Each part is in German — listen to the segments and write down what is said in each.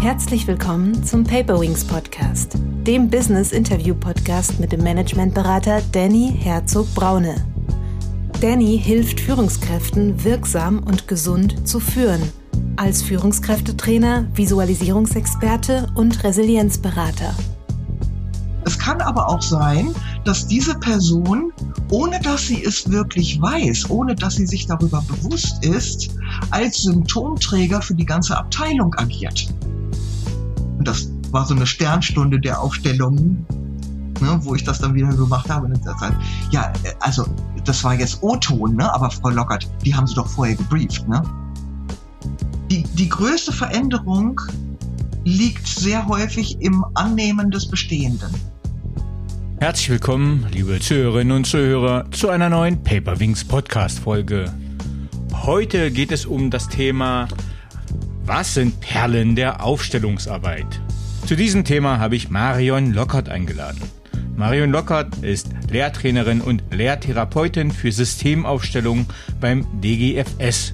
Herzlich willkommen zum Paperwings Podcast, dem Business Interview Podcast mit dem Managementberater Danny Herzog Braune. Danny hilft Führungskräften wirksam und gesund zu führen, als Führungskräftetrainer, Visualisierungsexperte und Resilienzberater. Es kann aber auch sein, dass diese Person, ohne dass sie es wirklich weiß, ohne dass sie sich darüber bewusst ist, als Symptomträger für die ganze Abteilung agiert. Das war so eine Sternstunde der Aufstellungen, ne, wo ich das dann wieder gemacht habe. Und dann, ja, also das war jetzt O-Ton, ne? aber Frau Lockert, die haben Sie doch vorher gebrieft. Ne? Die, die größte Veränderung liegt sehr häufig im Annehmen des Bestehenden. Herzlich willkommen, liebe Zuhörerinnen und Zuhörer, zu einer neuen Paperwings Podcast Folge. Heute geht es um das Thema Was sind Perlen der Aufstellungsarbeit? Zu diesem Thema habe ich Marion Lockert eingeladen. Marion Lockert ist Lehrtrainerin und Lehrtherapeutin für Systemaufstellung beim DGFS.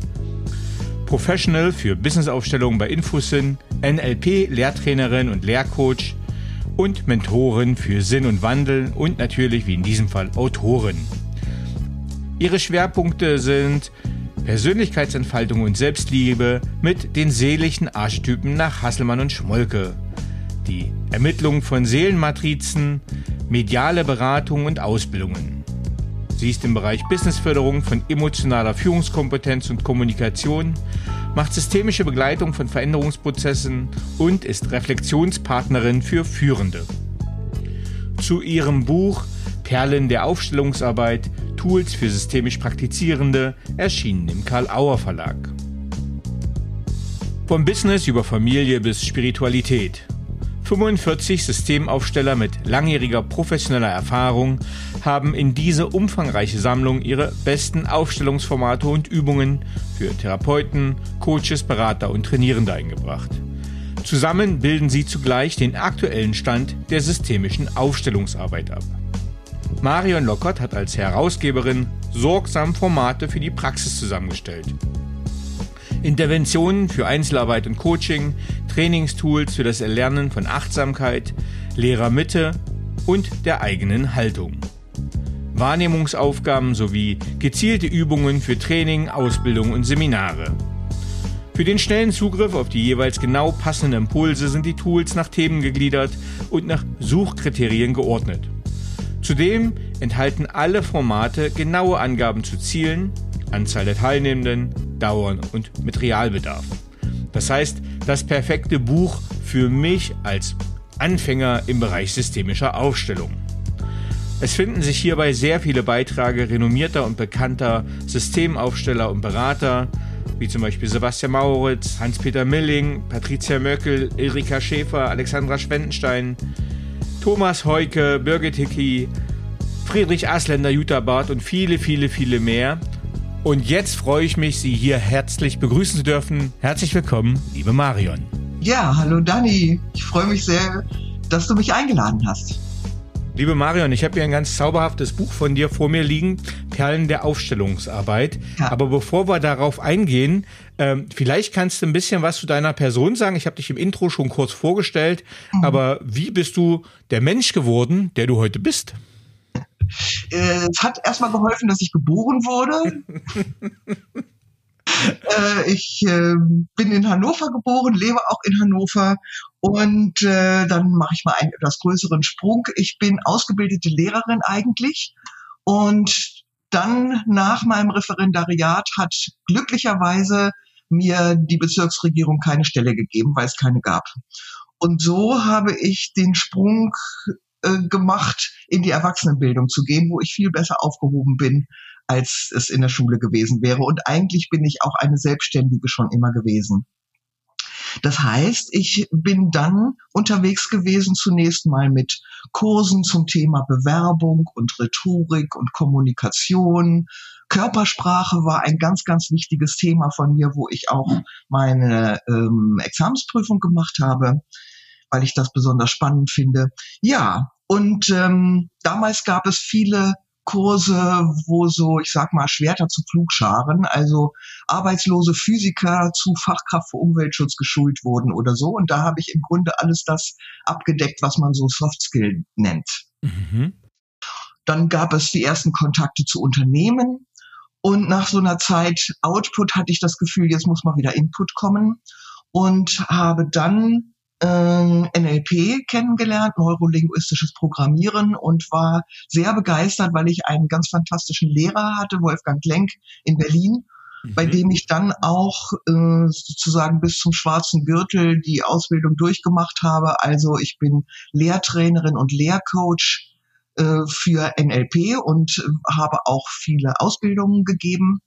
Professional für Businessaufstellung bei Infosin, NLP Lehrtrainerin und Lehrcoach und Mentoren für Sinn und Wandel und natürlich wie in diesem Fall Autorin. Ihre Schwerpunkte sind Persönlichkeitsentfaltung und Selbstliebe mit den seelischen Archetypen nach Hasselmann und Schmolke, die Ermittlung von Seelenmatrizen, mediale Beratung und Ausbildungen. Sie ist im Bereich Businessförderung von emotionaler Führungskompetenz und Kommunikation macht systemische Begleitung von Veränderungsprozessen und ist Reflexionspartnerin für Führende. Zu ihrem Buch Perlen der Aufstellungsarbeit Tools für systemisch Praktizierende erschienen im Karl Auer Verlag. Vom Business über Familie bis Spiritualität. 45 Systemaufsteller mit langjähriger professioneller Erfahrung haben in diese umfangreiche Sammlung ihre besten Aufstellungsformate und Übungen für Therapeuten, Coaches, Berater und Trainierende eingebracht. Zusammen bilden sie zugleich den aktuellen Stand der systemischen Aufstellungsarbeit ab. Marion Lockert hat als Herausgeberin sorgsam Formate für die Praxis zusammengestellt. Interventionen für Einzelarbeit und Coaching, Trainingstools für das Erlernen von Achtsamkeit, Lehrermitte und der eigenen Haltung. Wahrnehmungsaufgaben sowie gezielte Übungen für Training, Ausbildung und Seminare. Für den schnellen Zugriff auf die jeweils genau passenden Impulse sind die Tools nach Themen gegliedert und nach Suchkriterien geordnet. Zudem enthalten alle Formate genaue Angaben zu Zielen, Anzahl der Teilnehmenden, Dauern und Materialbedarf. Das heißt, das perfekte Buch für mich als Anfänger im Bereich systemischer Aufstellung. Es finden sich hierbei sehr viele Beiträge renommierter und bekannter Systemaufsteller und Berater, wie zum Beispiel Sebastian Mauritz, Hans-Peter Milling, Patricia Möckel, Erika Schäfer, Alexandra Schwendenstein, Thomas Heuke, Birgit Hickey, Friedrich Asländer, Jutta Barth und viele, viele, viele mehr. Und jetzt freue ich mich, Sie hier herzlich begrüßen zu dürfen. Herzlich willkommen, liebe Marion. Ja, hallo Dani. Ich freue mich sehr, dass du mich eingeladen hast. Liebe Marion, ich habe hier ein ganz zauberhaftes Buch von dir vor mir liegen, Perlen der Aufstellungsarbeit. Ja. Aber bevor wir darauf eingehen, ähm, vielleicht kannst du ein bisschen was zu deiner Person sagen. Ich habe dich im Intro schon kurz vorgestellt, mhm. aber wie bist du der Mensch geworden, der du heute bist? Äh, es hat erstmal geholfen, dass ich geboren wurde. äh, ich äh, bin in Hannover geboren, lebe auch in Hannover und äh, dann mache ich mal einen etwas größeren Sprung. Ich bin ausgebildete Lehrerin eigentlich und dann nach meinem Referendariat hat glücklicherweise mir die Bezirksregierung keine Stelle gegeben, weil es keine gab. Und so habe ich den Sprung äh, gemacht, in die Erwachsenenbildung zu gehen, wo ich viel besser aufgehoben bin, als es in der Schule gewesen wäre. Und eigentlich bin ich auch eine Selbstständige schon immer gewesen. Das heißt, ich bin dann unterwegs gewesen zunächst mal mit Kursen zum Thema Bewerbung und Rhetorik und Kommunikation. Körpersprache war ein ganz, ganz wichtiges Thema von mir, wo ich auch meine ähm, Examensprüfung gemacht habe, weil ich das besonders spannend finde. Ja, und ähm, damals gab es viele Kurse, wo so, ich sag mal, Schwerter zu Flugscharen, also arbeitslose Physiker zu Fachkraft für Umweltschutz geschult wurden oder so. Und da habe ich im Grunde alles das abgedeckt, was man so Soft Skill nennt. Mhm. Dann gab es die ersten Kontakte zu Unternehmen. Und nach so einer Zeit Output hatte ich das Gefühl, jetzt muss mal wieder Input kommen und habe dann NLP kennengelernt, neurolinguistisches Programmieren und war sehr begeistert, weil ich einen ganz fantastischen Lehrer hatte, Wolfgang Lenk in Berlin, mhm. bei dem ich dann auch äh, sozusagen bis zum schwarzen Gürtel die Ausbildung durchgemacht habe. Also ich bin Lehrtrainerin und Lehrcoach äh, für NLP und äh, habe auch viele Ausbildungen gegeben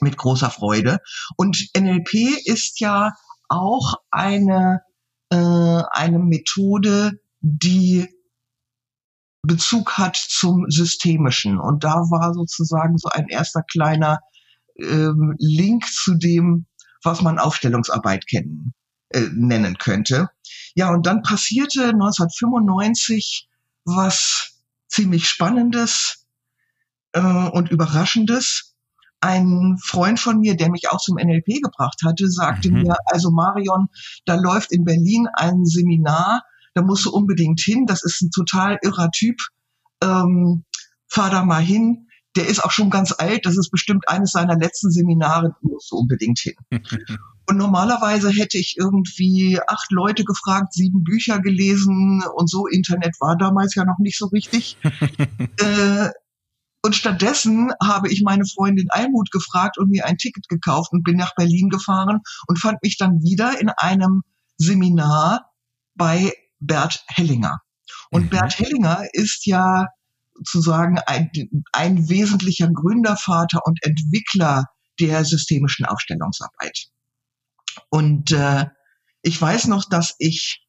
mit großer Freude. Und NLP ist ja auch eine äh, eine Methode, die Bezug hat zum Systemischen. Und da war sozusagen so ein erster kleiner ähm, Link zu dem, was man Aufstellungsarbeit kennen, äh, nennen könnte. Ja, und dann passierte 1995 was ziemlich Spannendes äh, und Überraschendes ein Freund von mir, der mich auch zum NLP gebracht hatte, sagte mhm. mir, also Marion, da läuft in Berlin ein Seminar, da musst du unbedingt hin, das ist ein total irrer Typ, ähm, fahr da mal hin, der ist auch schon ganz alt, das ist bestimmt eines seiner letzten Seminare, da musst du unbedingt hin. Und normalerweise hätte ich irgendwie acht Leute gefragt, sieben Bücher gelesen und so. Internet war damals ja noch nicht so richtig. äh, und stattdessen habe ich meine Freundin Almut gefragt und mir ein Ticket gekauft und bin nach Berlin gefahren und fand mich dann wieder in einem Seminar bei Bert Hellinger. Und mhm. Bert Hellinger ist ja sozusagen ein, ein wesentlicher Gründervater und Entwickler der systemischen Aufstellungsarbeit. Und äh, ich weiß noch, dass ich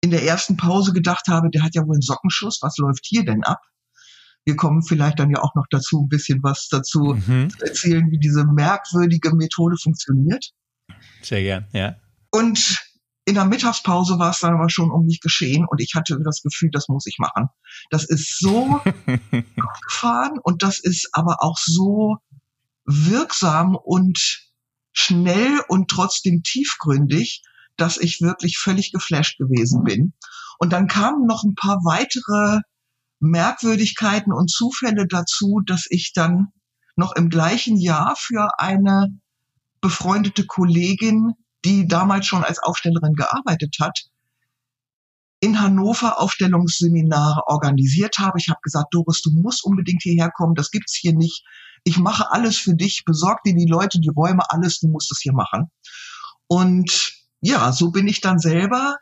in der ersten Pause gedacht habe, der hat ja wohl einen Sockenschuss, was läuft hier denn ab? Wir kommen vielleicht dann ja auch noch dazu, ein bisschen was dazu mhm. zu erzählen, wie diese merkwürdige Methode funktioniert. Sehr gern, ja. Und in der Mittagspause war es dann aber schon um mich geschehen und ich hatte das Gefühl, das muss ich machen. Das ist so gefahren und das ist aber auch so wirksam und schnell und trotzdem tiefgründig, dass ich wirklich völlig geflasht gewesen bin. Und dann kamen noch ein paar weitere Merkwürdigkeiten und Zufälle dazu, dass ich dann noch im gleichen Jahr für eine befreundete Kollegin, die damals schon als Aufstellerin gearbeitet hat, in Hannover Aufstellungsseminare organisiert habe. Ich habe gesagt, Doris, du musst unbedingt hierher kommen, das gibt's hier nicht. Ich mache alles für dich, besorg dir die Leute, die Räume, alles, du musst es hier machen. Und ja, so bin ich dann selber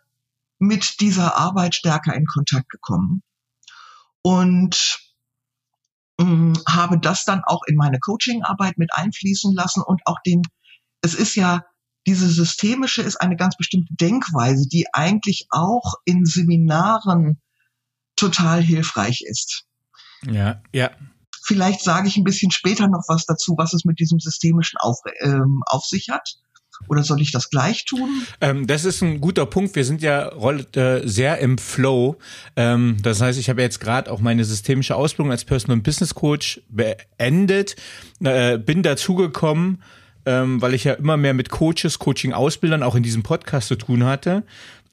mit dieser Arbeit stärker in Kontakt gekommen und ähm, habe das dann auch in meine Coachingarbeit mit einfließen lassen und auch den, es ist ja, diese systemische ist eine ganz bestimmte Denkweise, die eigentlich auch in Seminaren total hilfreich ist. Ja, ja. Vielleicht sage ich ein bisschen später noch was dazu, was es mit diesem systemischen auf, ähm, auf sich hat. Oder soll ich das gleich tun? Ähm, das ist ein guter Punkt. Wir sind ja äh, sehr im Flow. Ähm, das heißt, ich habe jetzt gerade auch meine systemische Ausbildung als Personal Business Coach beendet, äh, bin dazugekommen, ähm, weil ich ja immer mehr mit Coaches, Coaching-Ausbildern auch in diesem Podcast zu tun hatte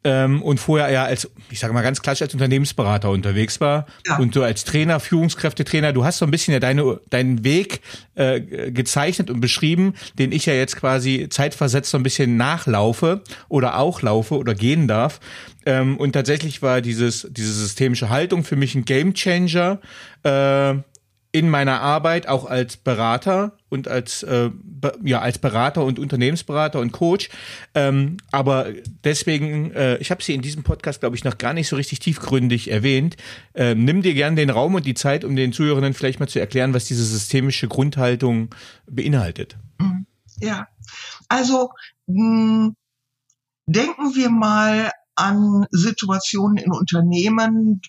ähm, und vorher ja als, ich sage mal ganz klassisch als Unternehmensberater unterwegs war ja. und so als Trainer, Führungskräftetrainer, du hast so ein bisschen ja deine, deinen Weg äh, gezeichnet und beschrieben, den ich ja jetzt quasi zeitversetzt so ein bisschen nachlaufe oder auch laufe oder gehen darf. Ähm, und tatsächlich war dieses, diese systemische Haltung für mich ein Gamechanger. Äh, in meiner Arbeit auch als Berater und als äh, ja als Berater und Unternehmensberater und Coach. Ähm, aber deswegen, äh, ich habe sie in diesem Podcast, glaube ich, noch gar nicht so richtig tiefgründig erwähnt. Äh, nimm dir gern den Raum und die Zeit, um den Zuhörenden vielleicht mal zu erklären, was diese systemische Grundhaltung beinhaltet. Mhm. Ja, also mh, denken wir mal an Situationen in Unternehmen,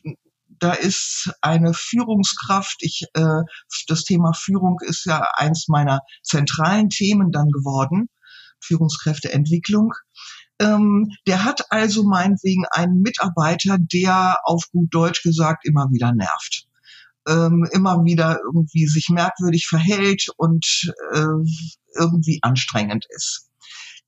da ist eine Führungskraft. Ich, äh, das Thema Führung ist ja eins meiner zentralen Themen dann geworden. Führungskräfteentwicklung. Ähm, der hat also meinetwegen einen Mitarbeiter, der auf gut Deutsch gesagt immer wieder nervt. ähm, immer wieder irgendwie sich merkwürdig verhält und äh, irgendwie anstrengend ist.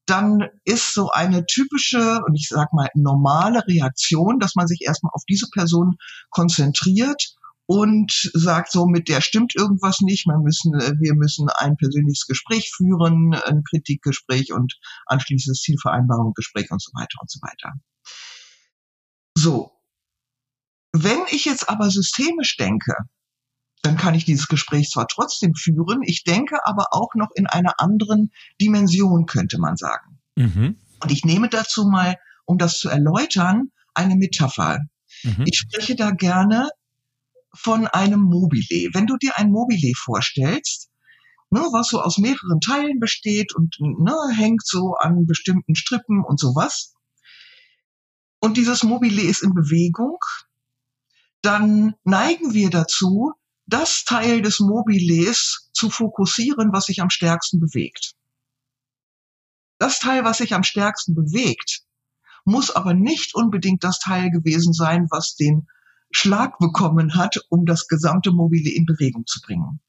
Dann ist so eine typische und ich sag mal normale Reaktion, dass man sich erstmal auf diese Person konzentriert und sagt so, mit der stimmt irgendwas nicht, wir müssen, äh, wir müssen ein persönliches Gespräch führen, ein Kritikgespräch und anschließendes Zielvereinbarungsgespräch und so weiter und so weiter. So. Wenn ich jetzt aber systemisch denke, dann kann ich dieses Gespräch zwar trotzdem führen, ich denke aber auch noch in einer anderen Dimension, könnte man sagen. Mhm. Und ich nehme dazu mal, um das zu erläutern, eine Metapher. Mhm. Ich spreche da gerne von einem Mobile. Wenn du dir ein Mobile vorstellst, ne, was so aus mehreren Teilen besteht und ne, hängt so an bestimmten Strippen und sowas, und dieses Mobile ist in Bewegung, dann neigen wir dazu, das Teil des Mobiles zu fokussieren, was sich am stärksten bewegt. Das Teil, was sich am stärksten bewegt, muss aber nicht unbedingt das Teil gewesen sein, was den Schlag bekommen hat, um das gesamte Mobile in Bewegung zu bringen.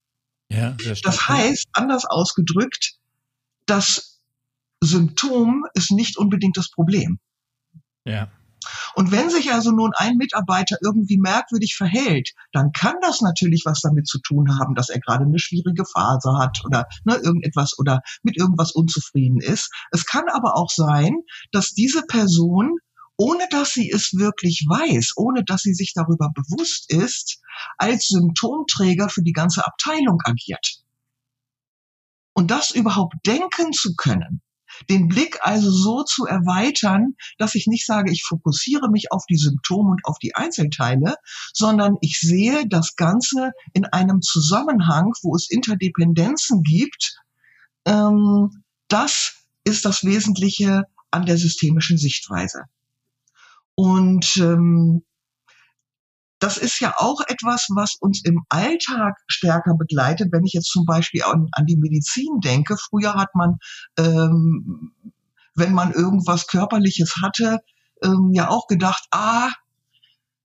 Ja, das heißt, anders ausgedrückt, das Symptom ist nicht unbedingt das Problem. Ja. Und wenn sich also nun ein Mitarbeiter irgendwie merkwürdig verhält, dann kann das natürlich was damit zu tun haben, dass er gerade eine schwierige Phase hat oder ne, irgendetwas oder mit irgendwas unzufrieden ist. Es kann aber auch sein, dass diese Person ohne dass sie es wirklich weiß, ohne dass sie sich darüber bewusst ist, als Symptomträger für die ganze Abteilung agiert. Und das überhaupt denken zu können, den Blick also so zu erweitern, dass ich nicht sage, ich fokussiere mich auf die Symptome und auf die Einzelteile, sondern ich sehe das Ganze in einem Zusammenhang, wo es Interdependenzen gibt. Ähm, das ist das Wesentliche an der systemischen Sichtweise. Und ähm, das ist ja auch etwas, was uns im Alltag stärker begleitet. Wenn ich jetzt zum Beispiel an, an die Medizin denke, früher hat man, ähm, wenn man irgendwas Körperliches hatte, ähm, ja auch gedacht, ah,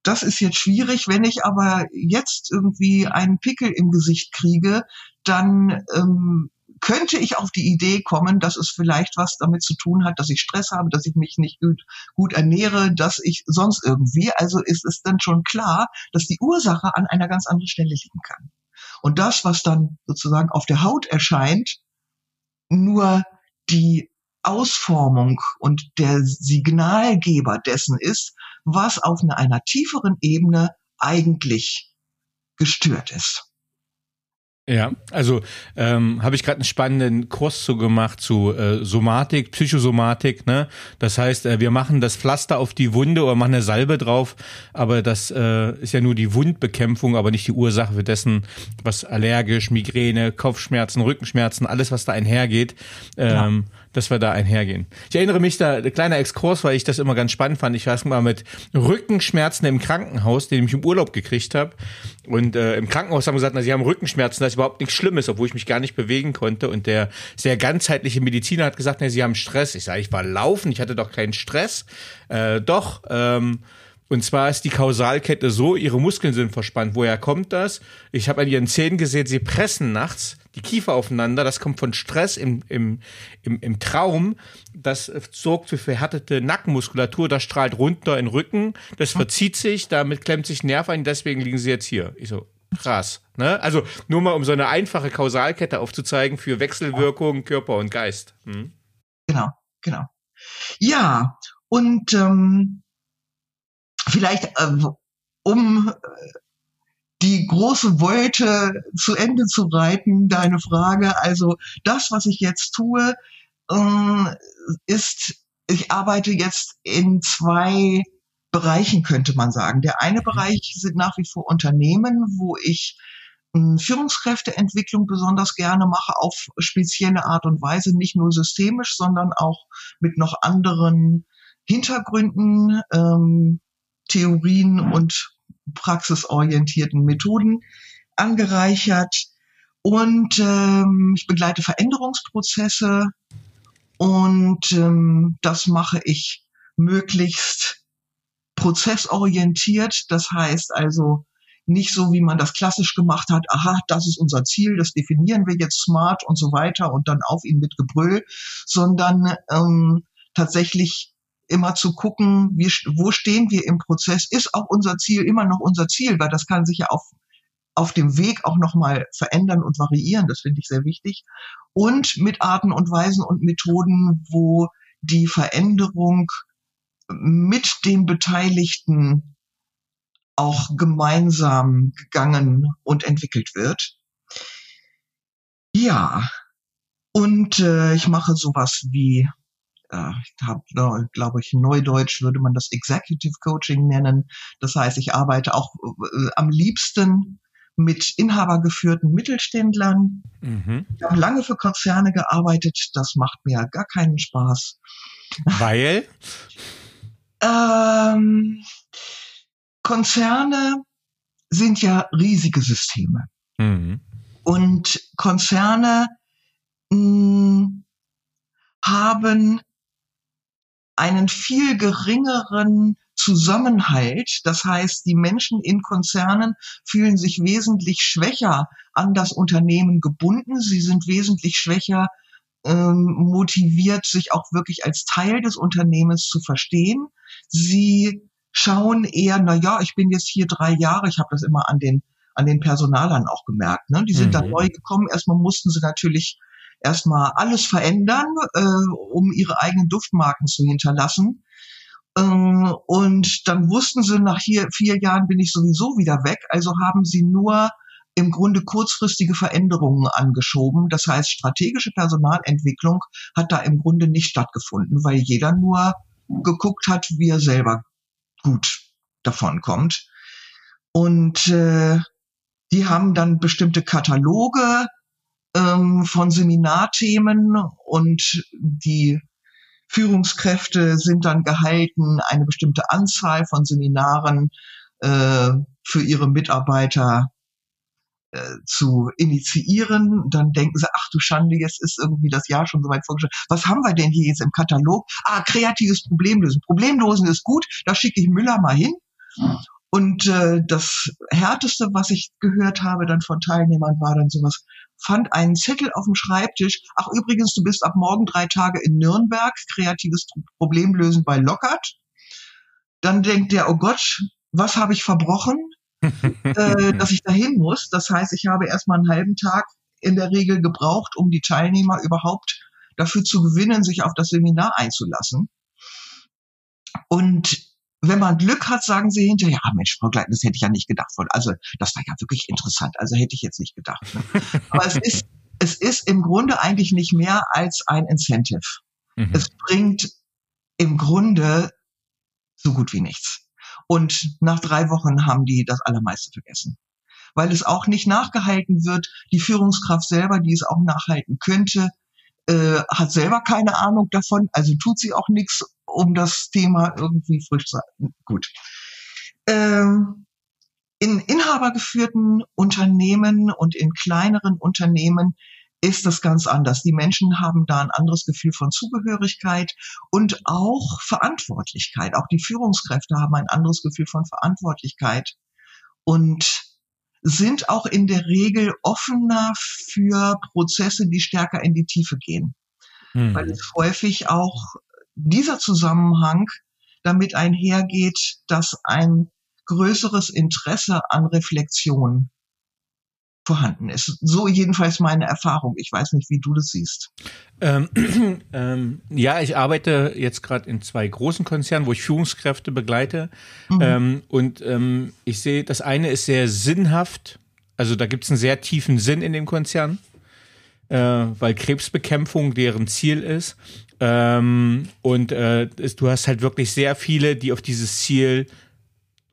das ist jetzt schwierig. Wenn ich aber jetzt irgendwie einen Pickel im Gesicht kriege, dann ähm, könnte ich auf die Idee kommen, dass es vielleicht was damit zu tun hat, dass ich Stress habe, dass ich mich nicht gut, gut ernähre, dass ich sonst irgendwie. Also ist es dann schon klar, dass die Ursache an einer ganz anderen Stelle liegen kann. Und das, was dann sozusagen auf der Haut erscheint, nur die Ausformung und der Signalgeber dessen ist, was auf einer tieferen Ebene eigentlich gestört ist. Ja, also ähm, habe ich gerade einen spannenden Kurs zu gemacht zu äh, Somatik, Psychosomatik. Ne? Das heißt, äh, wir machen das Pflaster auf die Wunde oder machen eine Salbe drauf, aber das äh, ist ja nur die Wundbekämpfung, aber nicht die Ursache für dessen, was allergisch, Migräne, Kopfschmerzen, Rückenschmerzen, alles, was da einhergeht. Ähm, ja dass wir da einhergehen. Ich erinnere mich da, ein kleiner Exkurs, weil ich das immer ganz spannend fand. Ich war mal mit Rückenschmerzen im Krankenhaus, den ich im Urlaub gekriegt habe. Und äh, im Krankenhaus haben gesagt, na, sie haben Rückenschmerzen, ist überhaupt nichts Schlimmes, obwohl ich mich gar nicht bewegen konnte. Und der sehr ganzheitliche Mediziner hat gesagt, na, sie haben Stress. Ich sage, ich war laufen, ich hatte doch keinen Stress. Äh, doch, ähm, und zwar ist die Kausalkette so, ihre Muskeln sind verspannt. Woher kommt das? Ich habe an ihren Zähnen gesehen, sie pressen nachts die Kiefer aufeinander. Das kommt von Stress im, im, im, im Traum. Das sorgt für verhärtete Nackenmuskulatur. Das strahlt runter in den Rücken. Das verzieht sich, damit klemmt sich Nerv ein. Deswegen liegen sie jetzt hier. Ich so, krass. Ne? Also nur mal, um so eine einfache Kausalkette aufzuzeigen für Wechselwirkungen Körper und Geist. Hm? Genau, genau. Ja, und ähm, vielleicht äh, um äh, die große Wolte zu Ende zu reiten, deine Frage. Also das, was ich jetzt tue, äh, ist, ich arbeite jetzt in zwei Bereichen, könnte man sagen. Der eine mhm. Bereich sind nach wie vor Unternehmen, wo ich hm, Führungskräfteentwicklung besonders gerne mache, auf spezielle Art und Weise, nicht nur systemisch, sondern auch mit noch anderen Hintergründen, ähm, Theorien und praxisorientierten Methoden angereichert. Und ähm, ich begleite Veränderungsprozesse und ähm, das mache ich möglichst prozessorientiert. Das heißt also nicht so, wie man das klassisch gemacht hat, aha, das ist unser Ziel, das definieren wir jetzt smart und so weiter und dann auf ihn mit Gebrüll, sondern ähm, tatsächlich immer zu gucken, wie, wo stehen wir im Prozess, ist auch unser Ziel immer noch unser Ziel, weil das kann sich ja auf, auf dem Weg auch nochmal verändern und variieren, das finde ich sehr wichtig. Und mit Arten und Weisen und Methoden, wo die Veränderung mit den Beteiligten auch gemeinsam gegangen und entwickelt wird. Ja, und äh, ich mache sowas wie äh, ich habe, äh, glaube ich, Neudeutsch würde man das Executive Coaching nennen. Das heißt, ich arbeite auch äh, am liebsten mit inhabergeführten Mittelständlern. Mhm. Ich habe lange für Konzerne gearbeitet. Das macht mir gar keinen Spaß. Weil? ähm, Konzerne sind ja riesige Systeme. Mhm. Und Konzerne mh, hm, haben einen viel geringeren Zusammenhalt. Das heißt, die Menschen in Konzernen fühlen sich wesentlich schwächer an das Unternehmen gebunden. Sie sind wesentlich schwächer ähm, motiviert, sich auch wirklich als Teil des Unternehmens zu verstehen. Sie schauen eher, na ja, ich bin jetzt hier drei Jahre. Ich habe das immer an den an den Personalern auch gemerkt. Ne? Die sind mhm. dann neu gekommen. Erstmal mussten sie natürlich erstmal alles verändern, äh, um ihre eigenen Duftmarken zu hinterlassen. Ähm, und dann wussten sie, nach hier, vier Jahren bin ich sowieso wieder weg. Also haben sie nur im Grunde kurzfristige Veränderungen angeschoben. Das heißt, strategische Personalentwicklung hat da im Grunde nicht stattgefunden, weil jeder nur geguckt hat, wie er selber gut davon kommt. Und äh, die haben dann bestimmte Kataloge ähm, von Seminarthemen und die Führungskräfte sind dann gehalten, eine bestimmte Anzahl von Seminaren äh, für ihre Mitarbeiter äh, zu initiieren. Dann denken sie, ach du Schande, jetzt ist irgendwie das Jahr schon so weit vorgestellt. Was haben wir denn hier jetzt im Katalog? Ah, kreatives Problemlösen. Problemlosen ist gut, da schicke ich Müller mal hin. Und äh, das Härteste, was ich gehört habe dann von Teilnehmern, war dann sowas, fand einen Zettel auf dem Schreibtisch. Ach übrigens, du bist ab morgen drei Tage in Nürnberg, kreatives Problemlösen bei Lockert. Dann denkt der, oh Gott, was habe ich verbrochen, äh, dass ich dahin muss. Das heißt, ich habe erstmal einen halben Tag in der Regel gebraucht, um die Teilnehmer überhaupt dafür zu gewinnen, sich auf das Seminar einzulassen. Und wenn man Glück hat, sagen sie hinterher, ja Mensch, Frau Gleiten, das hätte ich ja nicht gedacht. Also das war ja wirklich interessant. Also hätte ich jetzt nicht gedacht. Ne? Aber es ist, es ist im Grunde eigentlich nicht mehr als ein Incentive. Mhm. Es bringt im Grunde so gut wie nichts. Und nach drei Wochen haben die das Allermeiste vergessen. Weil es auch nicht nachgehalten wird. Die Führungskraft selber, die es auch nachhalten könnte, äh, hat selber keine Ahnung davon, also tut sie auch nichts um das Thema irgendwie frisch zu halten. Gut. Ähm, in inhabergeführten Unternehmen und in kleineren Unternehmen ist das ganz anders. Die Menschen haben da ein anderes Gefühl von Zugehörigkeit und auch Verantwortlichkeit. Auch die Führungskräfte haben ein anderes Gefühl von Verantwortlichkeit und sind auch in der Regel offener für Prozesse, die stärker in die Tiefe gehen. Hm. Weil es häufig auch dieser Zusammenhang damit einhergeht, dass ein größeres Interesse an Reflexion vorhanden ist. So jedenfalls meine Erfahrung. Ich weiß nicht, wie du das siehst. Ähm, ähm, ja, ich arbeite jetzt gerade in zwei großen Konzernen, wo ich Führungskräfte begleite. Mhm. Ähm, und ähm, ich sehe, das eine ist sehr sinnhaft. Also da gibt es einen sehr tiefen Sinn in dem Konzern, äh, weil Krebsbekämpfung deren Ziel ist. Ähm, und äh, du hast halt wirklich sehr viele, die auf dieses Ziel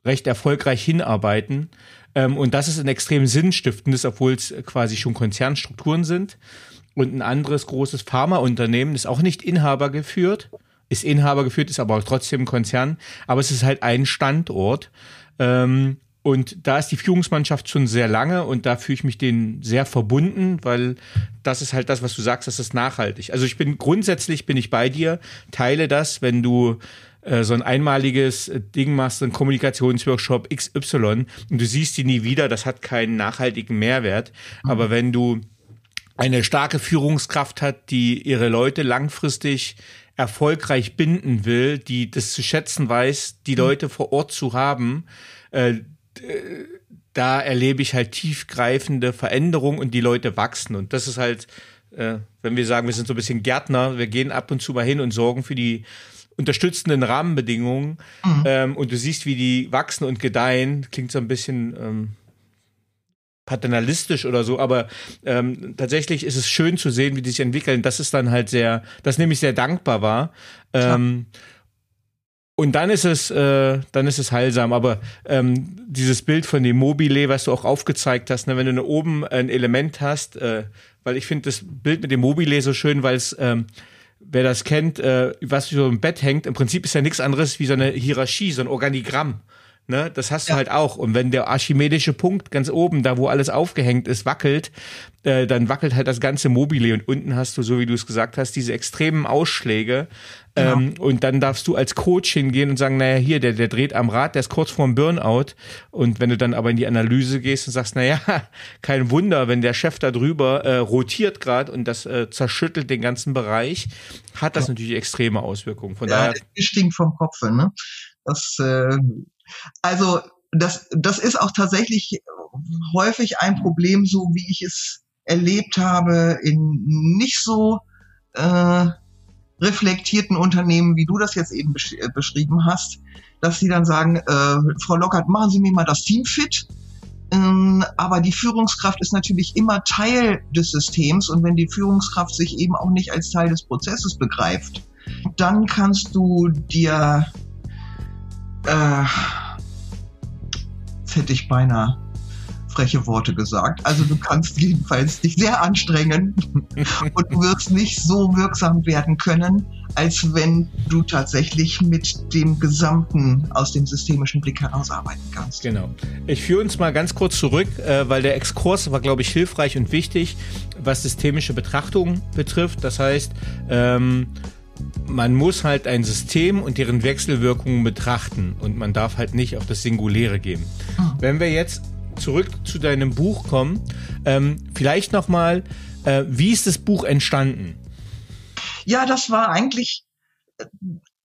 recht erfolgreich hinarbeiten. Ähm, und das ist ein extrem sinnstiftendes, obwohl es quasi schon Konzernstrukturen sind. Und ein anderes großes Pharmaunternehmen ist auch nicht Inhaber geführt, ist Inhaber geführt, ist aber auch trotzdem ein Konzern. Aber es ist halt ein Standort. Ähm, und da ist die Führungsmannschaft schon sehr lange und da fühle ich mich denen sehr verbunden, weil das ist halt das, was du sagst, das ist nachhaltig. Also ich bin grundsätzlich bin ich bei dir, teile das, wenn du äh, so ein einmaliges Ding machst, ein Kommunikationsworkshop XY und du siehst die nie wieder, das hat keinen nachhaltigen Mehrwert. Mhm. Aber wenn du eine starke Führungskraft hat, die ihre Leute langfristig erfolgreich binden will, die das zu schätzen weiß, die mhm. Leute vor Ort zu haben, äh, da erlebe ich halt tiefgreifende Veränderungen und die Leute wachsen. Und das ist halt, äh, wenn wir sagen, wir sind so ein bisschen Gärtner, wir gehen ab und zu mal hin und sorgen für die unterstützenden Rahmenbedingungen. Mhm. Ähm, und du siehst, wie die wachsen und gedeihen. Klingt so ein bisschen ähm, paternalistisch oder so, aber ähm, tatsächlich ist es schön zu sehen, wie die sich entwickeln. Das ist dann halt sehr, das nämlich sehr dankbar war. Ähm, und dann ist es, äh, dann ist es heilsam. Aber ähm, dieses Bild von dem Mobile, was du auch aufgezeigt hast, ne, wenn du da oben ein Element hast, äh, weil ich finde das Bild mit dem Mobile so schön, weil es ähm, wer das kennt, äh, was so im Bett hängt, im Prinzip ist ja nichts anderes wie so eine Hierarchie, so ein Organigramm. Ne, das hast ja. du halt auch. Und wenn der archimedische Punkt ganz oben, da wo alles aufgehängt ist, wackelt, äh, dann wackelt halt das ganze Mobile. Und unten hast du, so wie du es gesagt hast, diese extremen Ausschläge. Genau. Ähm, und dann darfst du als Coach hingehen und sagen, naja, hier, der, der dreht am Rad, der ist kurz vorm Burnout. Und wenn du dann aber in die Analyse gehst und sagst, naja, kein Wunder, wenn der Chef da drüber äh, rotiert gerade und das äh, zerschüttelt den ganzen Bereich, hat das ja. natürlich extreme Auswirkungen. Von ja, daher. Das stinkt vom Kopf, ne? Das äh, also das, das ist auch tatsächlich häufig ein Problem, so wie ich es erlebt habe, in nicht so äh, reflektierten Unternehmen, wie du das jetzt eben besch äh, beschrieben hast, dass sie dann sagen, äh, Frau Lockert, machen Sie mir mal das Team fit. Ähm, aber die Führungskraft ist natürlich immer Teil des Systems und wenn die Führungskraft sich eben auch nicht als Teil des Prozesses begreift, dann kannst du dir äh, jetzt hätte ich beinahe freche Worte gesagt. Also du kannst jedenfalls dich sehr anstrengen und du wirst nicht so wirksam werden können, als wenn du tatsächlich mit dem Gesamten aus dem systemischen Blick herausarbeiten kannst. Genau. Ich führe uns mal ganz kurz zurück, äh, weil der Exkurs war, glaube ich, hilfreich und wichtig, was systemische Betrachtung betrifft. Das heißt, ähm, man muss halt ein System und deren Wechselwirkungen betrachten und man darf halt nicht auf das Singuläre gehen. Oh. Wenn wir jetzt zurück zu deinem Buch kommen, ähm, vielleicht nochmal, äh, wie ist das Buch entstanden? Ja, das war eigentlich äh,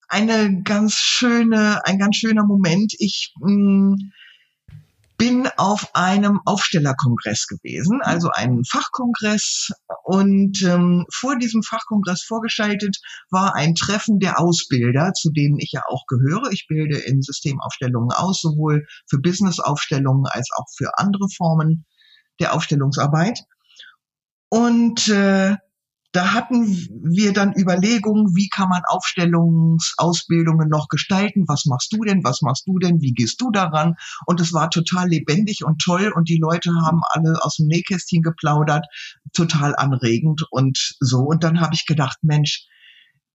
eine ganz schöne, ein ganz schöner Moment. Ich mh, mm, bin auf einem Aufstellerkongress gewesen, also einen Fachkongress. Und ähm, vor diesem Fachkongress vorgeschaltet war ein Treffen der Ausbilder, zu denen ich ja auch gehöre. Ich bilde in Systemaufstellungen aus, sowohl für Businessaufstellungen als auch für andere Formen der Aufstellungsarbeit. Und äh, da hatten wir dann Überlegungen, wie kann man Aufstellungsausbildungen noch gestalten? Was machst du denn? Was machst du denn? Wie gehst du daran? Und es war total lebendig und toll und die Leute haben alle aus dem Nähkästchen geplaudert, total anregend und so. Und dann habe ich gedacht, Mensch,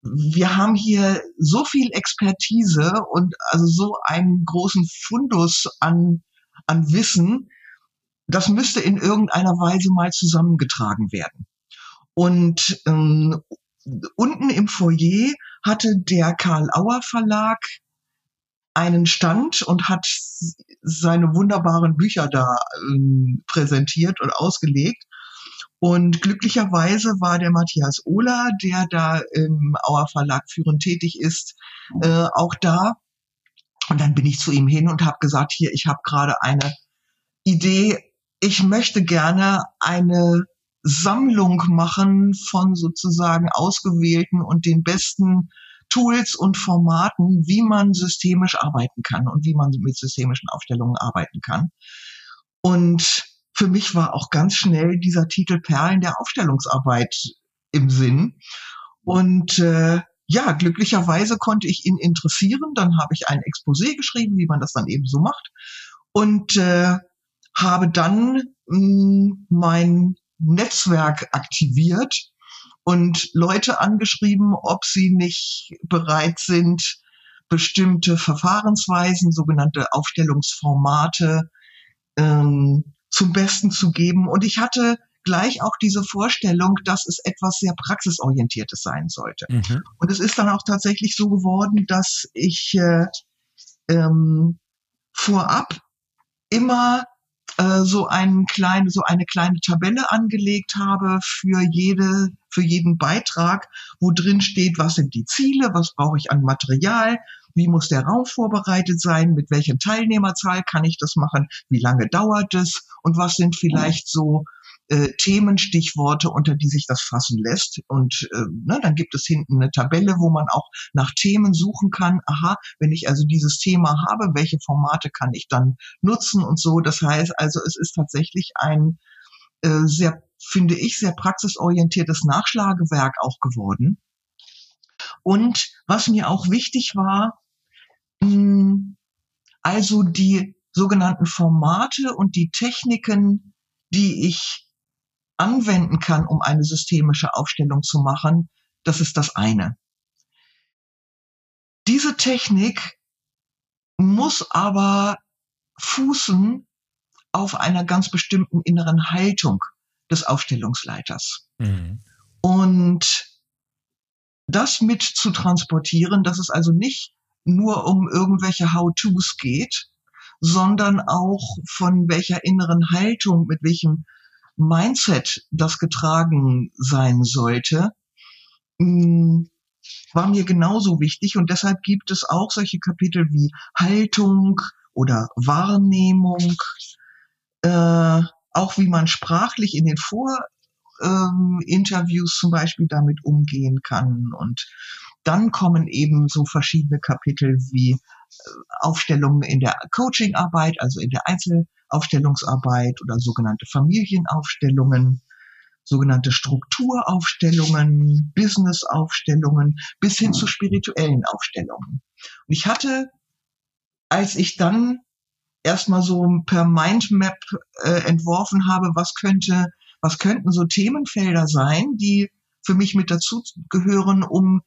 wir haben hier so viel Expertise und also so einen großen Fundus an, an Wissen, das müsste in irgendeiner Weise mal zusammengetragen werden. Und ähm, unten im Foyer hatte der Karl Auer Verlag einen Stand und hat seine wunderbaren Bücher da ähm, präsentiert und ausgelegt. Und glücklicherweise war der Matthias Ohler, der da im Auer Verlag führend tätig ist, äh, auch da. Und dann bin ich zu ihm hin und habe gesagt, hier, ich habe gerade eine Idee. Ich möchte gerne eine Sammlung machen von sozusagen ausgewählten und den besten Tools und Formaten, wie man systemisch arbeiten kann und wie man mit systemischen Aufstellungen arbeiten kann. Und für mich war auch ganz schnell dieser Titel Perlen der Aufstellungsarbeit im Sinn. Und äh, ja, glücklicherweise konnte ich ihn interessieren. Dann habe ich ein Exposé geschrieben, wie man das dann eben so macht. Und äh, habe dann mh, mm, mein Netzwerk aktiviert und Leute angeschrieben, ob sie nicht bereit sind, bestimmte Verfahrensweisen, sogenannte Aufstellungsformate ähm, zum Besten zu geben. Und ich hatte gleich auch diese Vorstellung, dass es etwas sehr praxisorientiertes sein sollte. Mhm. Und es ist dann auch tatsächlich so geworden, dass ich äh, ähm, vorab immer äh, so einen kleine, so eine kleine Tabelle angelegt habe für jede, für jeden Beitrag, wo drin steht, was sind die Ziele, was brauche ich an Material, wie muss der Raum vorbereitet sein, mit welcher Teilnehmerzahl kann ich das machen, wie lange dauert es und was sind vielleicht so äh, Themenstichworte, unter die sich das fassen lässt. Und äh, ne, dann gibt es hinten eine Tabelle, wo man auch nach Themen suchen kann. Aha, wenn ich also dieses Thema habe, welche Formate kann ich dann nutzen und so. Das heißt also, es ist tatsächlich ein äh, sehr, finde ich, sehr praxisorientiertes Nachschlagewerk auch geworden. Und was mir auch wichtig war, mh, also die sogenannten Formate und die Techniken, die ich anwenden kann, um eine systemische Aufstellung zu machen, das ist das eine. Diese Technik muss aber fußen auf einer ganz bestimmten inneren Haltung des Aufstellungsleiters. Mhm. Und das mit zu transportieren, dass es also nicht nur um irgendwelche How-Tos geht, sondern auch von welcher inneren Haltung, mit welchem Mindset, das getragen sein sollte, mm, war mir genauso wichtig. Und deshalb gibt es auch solche Kapitel wie Haltung oder Wahrnehmung, äh, auch wie man sprachlich in den Vorinterviews ähm, zum Beispiel damit umgehen kann. Und dann kommen eben so verschiedene Kapitel wie Aufstellungen in der Coachingarbeit, also in der Einzelaufstellungsarbeit oder sogenannte Familienaufstellungen, sogenannte Strukturaufstellungen, Businessaufstellungen bis hin zu spirituellen Aufstellungen. Und ich hatte, als ich dann erstmal so per Mindmap äh, entworfen habe, was könnte, was könnten so Themenfelder sein, die für mich mit dazu gehören, um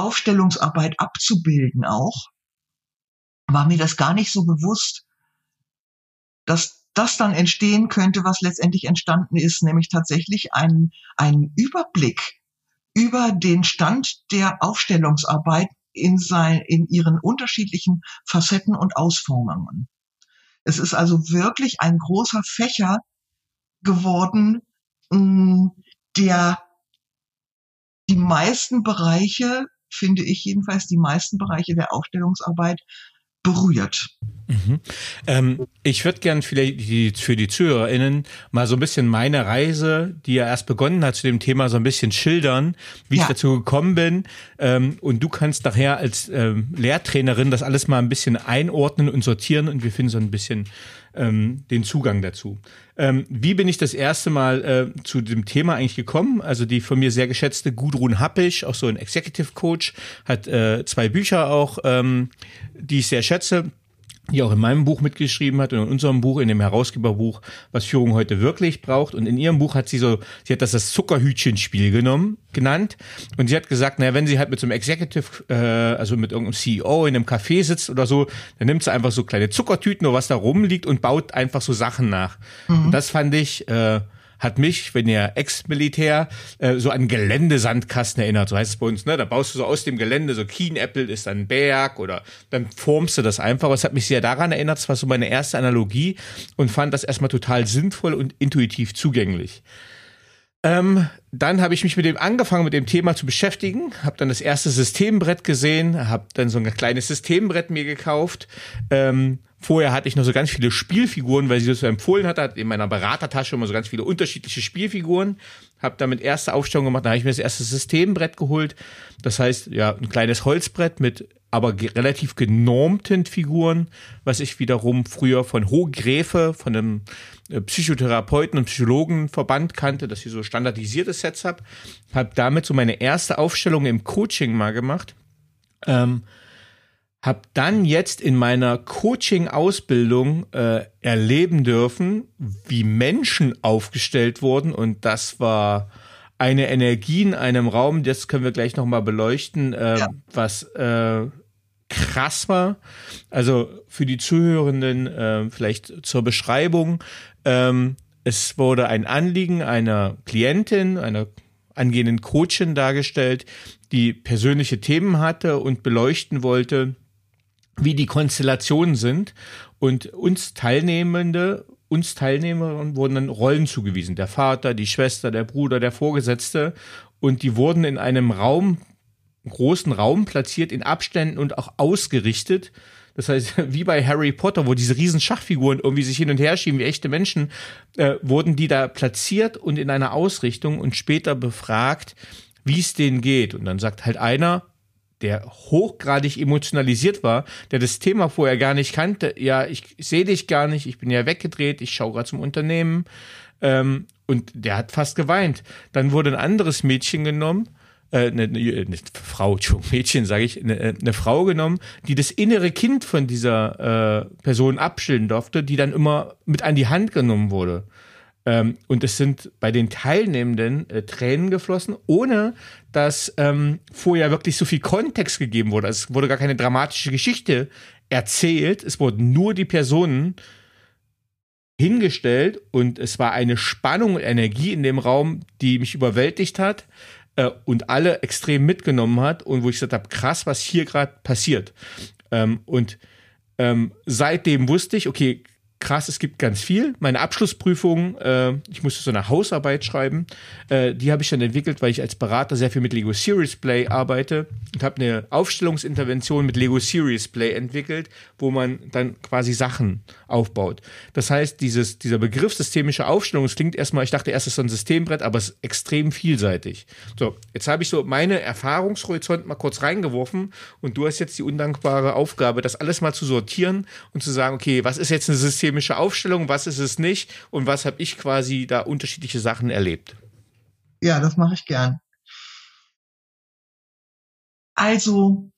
Aufstellungsarbeit abzubilden auch, war mir das gar nicht so bewusst, dass das dann entstehen könnte, was letztendlich entstanden ist, nämlich tatsächlich ein, ein Überblick über den Stand der Aufstellungsarbeit in, sein, in ihren unterschiedlichen Facetten und Ausformungen. Es ist also wirklich ein großer Fächer geworden, mm, der die meisten Bereiche finde ich jedenfalls, die meisten Bereiche der Aufstellungsarbeit berührt. Mhm. Ähm, ich würde gern vielleicht die, für die ZuhörerInnen mal so ein bisschen meine Reise, die ja erst begonnen hat zu dem Thema, so ein bisschen schildern, wie ja. ich dazu gekommen bin. Ähm, und du kannst nachher als ähm, Lehrtrainerin das alles mal ein bisschen einordnen und sortieren und wir finden so ein bisschen ähm, den Zugang dazu. Ähm, wie bin ich das erste Mal äh, zu dem Thema eigentlich gekommen? Also die von mir sehr geschätzte Gudrun Happig, auch so ein Executive Coach, hat äh, zwei Bücher auch, ähm, die ich sehr schätze die auch in meinem Buch mitgeschrieben hat und in unserem Buch, in dem Herausgeberbuch, was Führung heute wirklich braucht. Und in ihrem Buch hat sie so, sie hat das das Zuckerhütchenspiel genommen, genannt. Und sie hat gesagt, naja, wenn sie halt mit so einem Executive, äh, also mit irgendeinem CEO in einem Café sitzt oder so, dann nimmt sie einfach so kleine Zuckertüten oder was da rumliegt und baut einfach so Sachen nach. Mhm. Und das fand ich, äh, hat mich, wenn ihr Ex-Militär, äh, so an Geländesandkasten erinnert. So heißt es bei uns, ne? Da baust du so aus dem Gelände, so Kienäppel ist ein Berg oder dann formst du das einfach. Es hat mich sehr daran erinnert, das war so meine erste Analogie und fand das erstmal total sinnvoll und intuitiv zugänglich. Ähm, dann habe ich mich mit dem angefangen, mit dem Thema zu beschäftigen, habe dann das erste Systembrett gesehen, habe dann so ein kleines Systembrett mir gekauft, ähm, Vorher hatte ich noch so ganz viele Spielfiguren, weil sie das so empfohlen hat, hat in meiner Beratertasche immer so ganz viele unterschiedliche Spielfiguren. Hab damit erste Aufstellung gemacht, da habe ich mir das erste Systembrett geholt. Das heißt, ja, ein kleines Holzbrett mit aber relativ genormten Figuren, was ich wiederum früher von Hohgräfe, von einem äh, Psychotherapeuten und Psychologenverband kannte, dass ich so standardisierte Sets habe. Hab damit so meine erste Aufstellung im Coaching mal gemacht. Ähm, habe dann jetzt in meiner Coaching-Ausbildung äh, erleben dürfen, wie Menschen aufgestellt wurden und das war eine Energie in einem Raum, das können wir gleich nochmal beleuchten, äh, ja. was äh, krass war. Also für die Zuhörenden äh, vielleicht zur Beschreibung. Ähm, es wurde ein Anliegen einer Klientin, einer angehenden Coachin dargestellt, die persönliche Themen hatte und beleuchten wollte, wie die Konstellationen sind. Und uns Teilnehmende, uns Teilnehmerinnen wurden dann Rollen zugewiesen. Der Vater, die Schwester, der Bruder, der Vorgesetzte. Und die wurden in einem Raum, großen Raum platziert, in Abständen und auch ausgerichtet. Das heißt, wie bei Harry Potter, wo diese riesen Schachfiguren irgendwie sich hin und her schieben wie echte Menschen, äh, wurden die da platziert und in einer Ausrichtung und später befragt, wie es denen geht. Und dann sagt halt einer, der hochgradig emotionalisiert war, der das Thema vorher gar nicht kannte, ja, ich sehe dich gar nicht, ich bin ja weggedreht, ich schaue gerade zum Unternehmen. Ähm, und der hat fast geweint. Dann wurde ein anderes Mädchen genommen, äh, eine, eine Frau, Mädchen sage ich, eine, eine, Frau genommen, die das innere Kind von dieser äh, Person abschilden durfte, die dann immer mit an die Hand genommen wurde. Ähm, und es sind bei den Teilnehmenden äh, Tränen geflossen, ohne dass ähm, vorher wirklich so viel Kontext gegeben wurde. Es wurde gar keine dramatische Geschichte erzählt. Es wurden nur die Personen hingestellt und es war eine Spannung und Energie in dem Raum, die mich überwältigt hat äh, und alle extrem mitgenommen hat und wo ich gesagt habe, krass, was hier gerade passiert. Ähm, und ähm, seitdem wusste ich, okay, krass, es gibt ganz viel. Meine Abschlussprüfung, äh, ich musste so eine Hausarbeit schreiben, äh, die habe ich dann entwickelt, weil ich als Berater sehr viel mit Lego Series Play arbeite und habe eine Aufstellungsintervention mit Lego Series Play entwickelt, wo man dann quasi Sachen aufbaut. Das heißt, dieses, dieser Begriff systemische Aufstellung, es klingt erstmal, ich dachte erst, es ist so ein Systembrett, aber es ist extrem vielseitig. So, jetzt habe ich so meine Erfahrungshorizont mal kurz reingeworfen und du hast jetzt die undankbare Aufgabe, das alles mal zu sortieren und zu sagen, okay, was ist jetzt eine System systemische Aufstellung, was ist es nicht und was habe ich quasi da unterschiedliche Sachen erlebt? Ja, das mache ich gern. Also,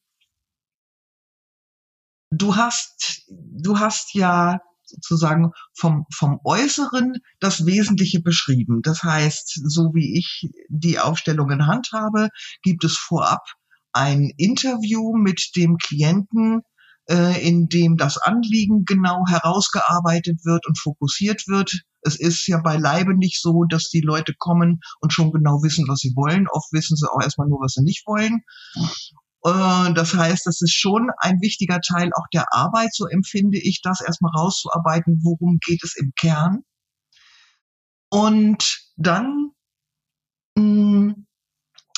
du hast, du hast ja sozusagen vom, vom Äußeren das Wesentliche beschrieben. Das heißt, so wie ich die Aufstellungen handhabe, gibt es vorab ein Interview mit dem Klienten, in dem das Anliegen genau herausgearbeitet wird und fokussiert wird. Es ist ja beileibe nicht so, dass die Leute kommen und schon genau wissen, was sie wollen. Oft wissen sie auch erstmal nur, was sie nicht wollen. Äh, das heißt, das ist schon ein wichtiger Teil auch der Arbeit, so empfinde ich das erstmal rauszuarbeiten, worum geht es im Kern. Und dann mh, mm,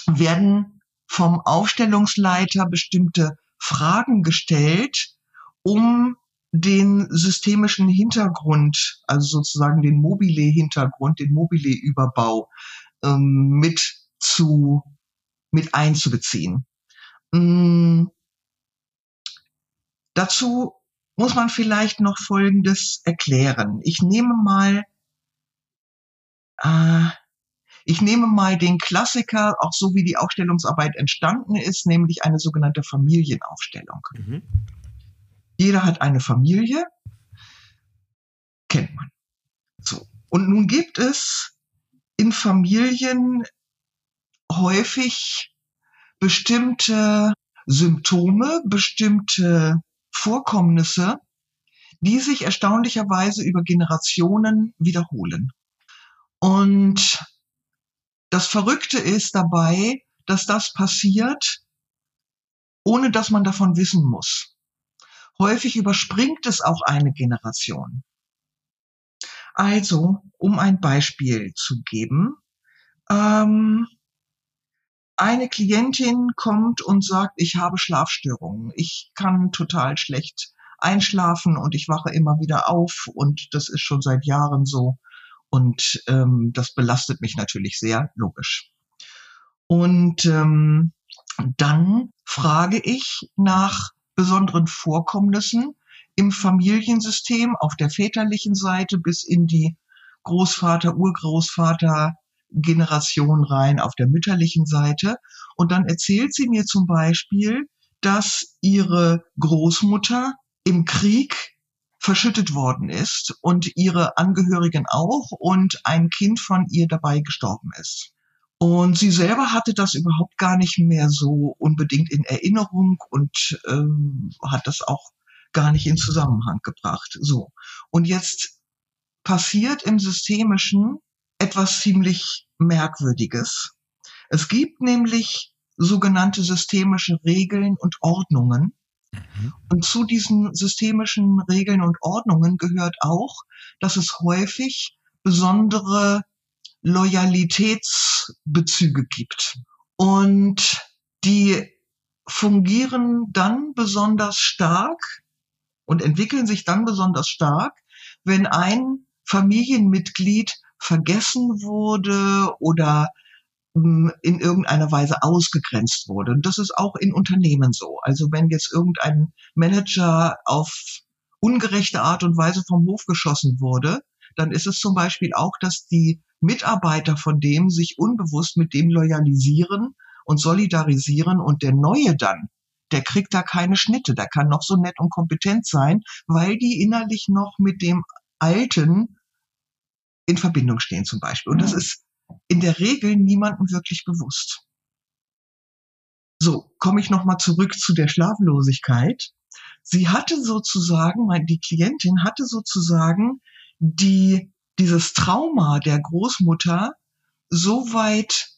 werden vom Aufstellungsleiter bestimmte Fragen gestellt, um den systemischen Hintergrund, also sozusagen den Mobile-Hintergrund, den Mobile-Überbau ähm, mit zu mit einzubeziehen. Ähm, dazu muss man vielleicht noch Folgendes erklären. Ich nehme mal äh, ich nehme mal den Klassiker, auch so wie die Aufstellungsarbeit entstanden ist, nämlich eine sogenannte Familienaufstellung. Mhm. Jeder hat eine Familie, kennt man. So. Und nun gibt es in Familien häufig bestimmte Symptome, bestimmte Vorkommnisse, die sich erstaunlicherweise über Generationen wiederholen. Und das Verrückte ist dabei, dass das passiert, ohne dass man davon wissen muss. Häufig überspringt es auch eine Generation. Also, um ein Beispiel zu geben, ähm, eine Klientin kommt und sagt, ich habe Schlafstörungen, ich kann total schlecht einschlafen und ich wache immer wieder auf und das ist schon seit Jahren so. Und ähm, das belastet mich natürlich sehr, logisch. Und ähm, dann frage ich nach besonderen Vorkommnissen im Familiensystem auf der väterlichen Seite bis in die Großvater, Urgroßvater Generation rein auf der mütterlichen Seite. Und dann erzählt sie mir zum Beispiel, dass ihre Großmutter im Krieg verschüttet worden ist und ihre Angehörigen auch und ein Kind von ihr dabei gestorben ist. Und sie selber hatte das überhaupt gar nicht mehr so unbedingt in Erinnerung und ähm, hat das auch gar nicht in Zusammenhang gebracht. So. Und jetzt passiert im Systemischen etwas ziemlich Merkwürdiges. Es gibt nämlich sogenannte systemische Regeln und Ordnungen. Mhm. Und zu diesen systemischen Regeln und Ordnungen gehört auch, dass es häufig besondere Loyalitätsbezüge gibt. Und die fungieren dann besonders stark und entwickeln sich dann besonders stark, wenn ein Familienmitglied vergessen wurde oder in irgendeiner Weise ausgegrenzt wurde. Und das ist auch in Unternehmen so. Also wenn jetzt irgendein Manager auf ungerechte Art und Weise vom Hof geschossen wurde, dann ist es zum Beispiel auch, dass die Mitarbeiter von dem sich unbewusst mit dem loyalisieren und solidarisieren und der Neue dann, der kriegt da keine Schnitte, der kann noch so nett und kompetent sein, weil die innerlich noch mit dem Alten in Verbindung stehen zum Beispiel. Und das ist in der Regel niemandem wirklich bewusst. So, komme ich nochmal zurück zu der Schlaflosigkeit. Sie hatte sozusagen, die Klientin hatte sozusagen die, dieses Trauma der Großmutter so weit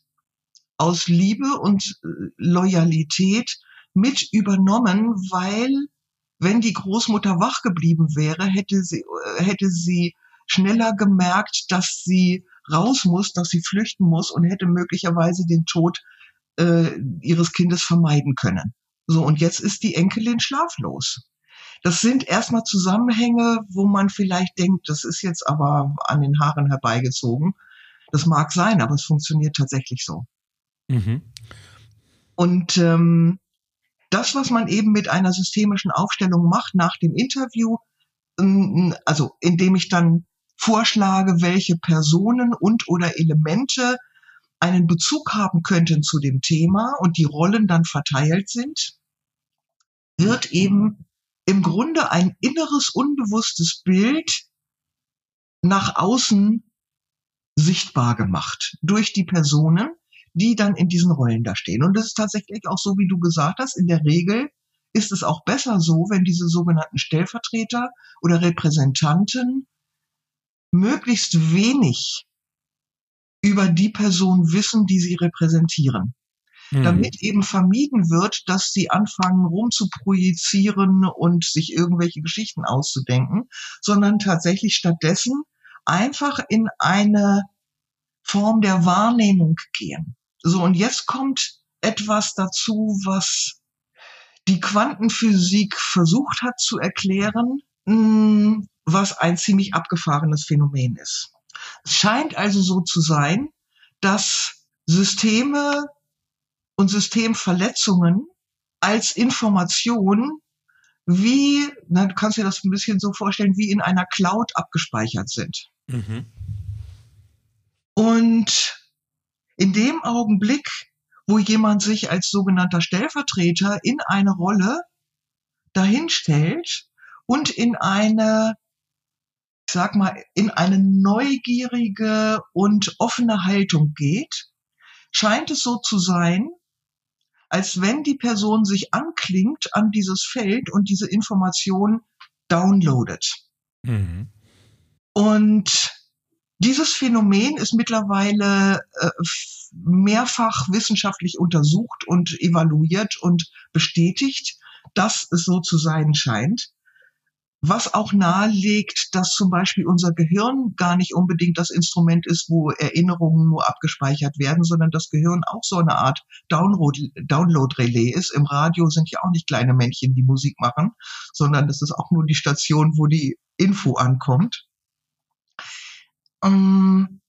aus Liebe und äh, Loyalität mit übernommen, weil wenn die Großmutter wach geblieben wäre, hätte sie, äh, hätte sie schneller gemerkt, dass sie raus muss, dass sie flüchten muss und hätte möglicherweise den Tod äh, ihres Kindes vermeiden können. So, und jetzt ist die Enkelin schlaflos. Das sind erstmal Zusammenhänge, wo man vielleicht denkt, das ist jetzt aber an den Haaren herbeigezogen. Das mag sein, aber es funktioniert tatsächlich so. Mhm. Und ähm, das, was man eben mit einer systemischen Aufstellung macht nach dem Interview, ähm, also indem ich dann vorschlage, welche Personen und oder Elemente einen Bezug haben könnten zu dem Thema und die Rollen dann verteilt sind, wird eben im Grunde ein inneres, unbewusstes Bild nach außen sichtbar gemacht durch die Personen, die dann in diesen Rollen da stehen. Und das ist tatsächlich auch so, wie du gesagt hast, in der Regel ist es auch besser so, wenn diese sogenannten Stellvertreter oder Repräsentanten möglichst wenig über die Person wissen, die sie repräsentieren. Mhm. Damit eben vermieden wird, dass sie anfangen rumzuprojizieren und sich irgendwelche Geschichten auszudenken, sondern tatsächlich stattdessen einfach in eine Form der Wahrnehmung gehen. So, und jetzt kommt etwas dazu, was die Quantenphysik versucht hat zu erklären, mm, was ein ziemlich abgefahrenes Phänomen ist. Es scheint also so zu sein, dass Systeme und Systemverletzungen als Information wie, na, du kannst dir das ein bisschen so vorstellen, wie in einer Cloud abgespeichert sind. Mhm. Und in dem Augenblick, wo jemand sich als sogenannter Stellvertreter in eine Rolle dahinstellt und in eine, ich sag mal, in eine neugierige und offene Haltung geht, scheint es so zu sein, als wenn die Person sich anklingt an dieses Feld und diese Information downloadet. Mhm. Und dieses Phänomen ist mittlerweile äh, mehrfach wissenschaftlich untersucht und evaluiert und bestätigt, dass es so zu sein scheint. Was auch nahelegt, dass zum Beispiel unser Gehirn gar nicht unbedingt das Instrument ist, wo Erinnerungen nur abgespeichert werden, sondern das Gehirn auch so eine Art Download-Relais ist. Im Radio sind ja auch nicht kleine Männchen, die Musik machen, sondern das ist auch nur die Station, wo die Info ankommt ähm,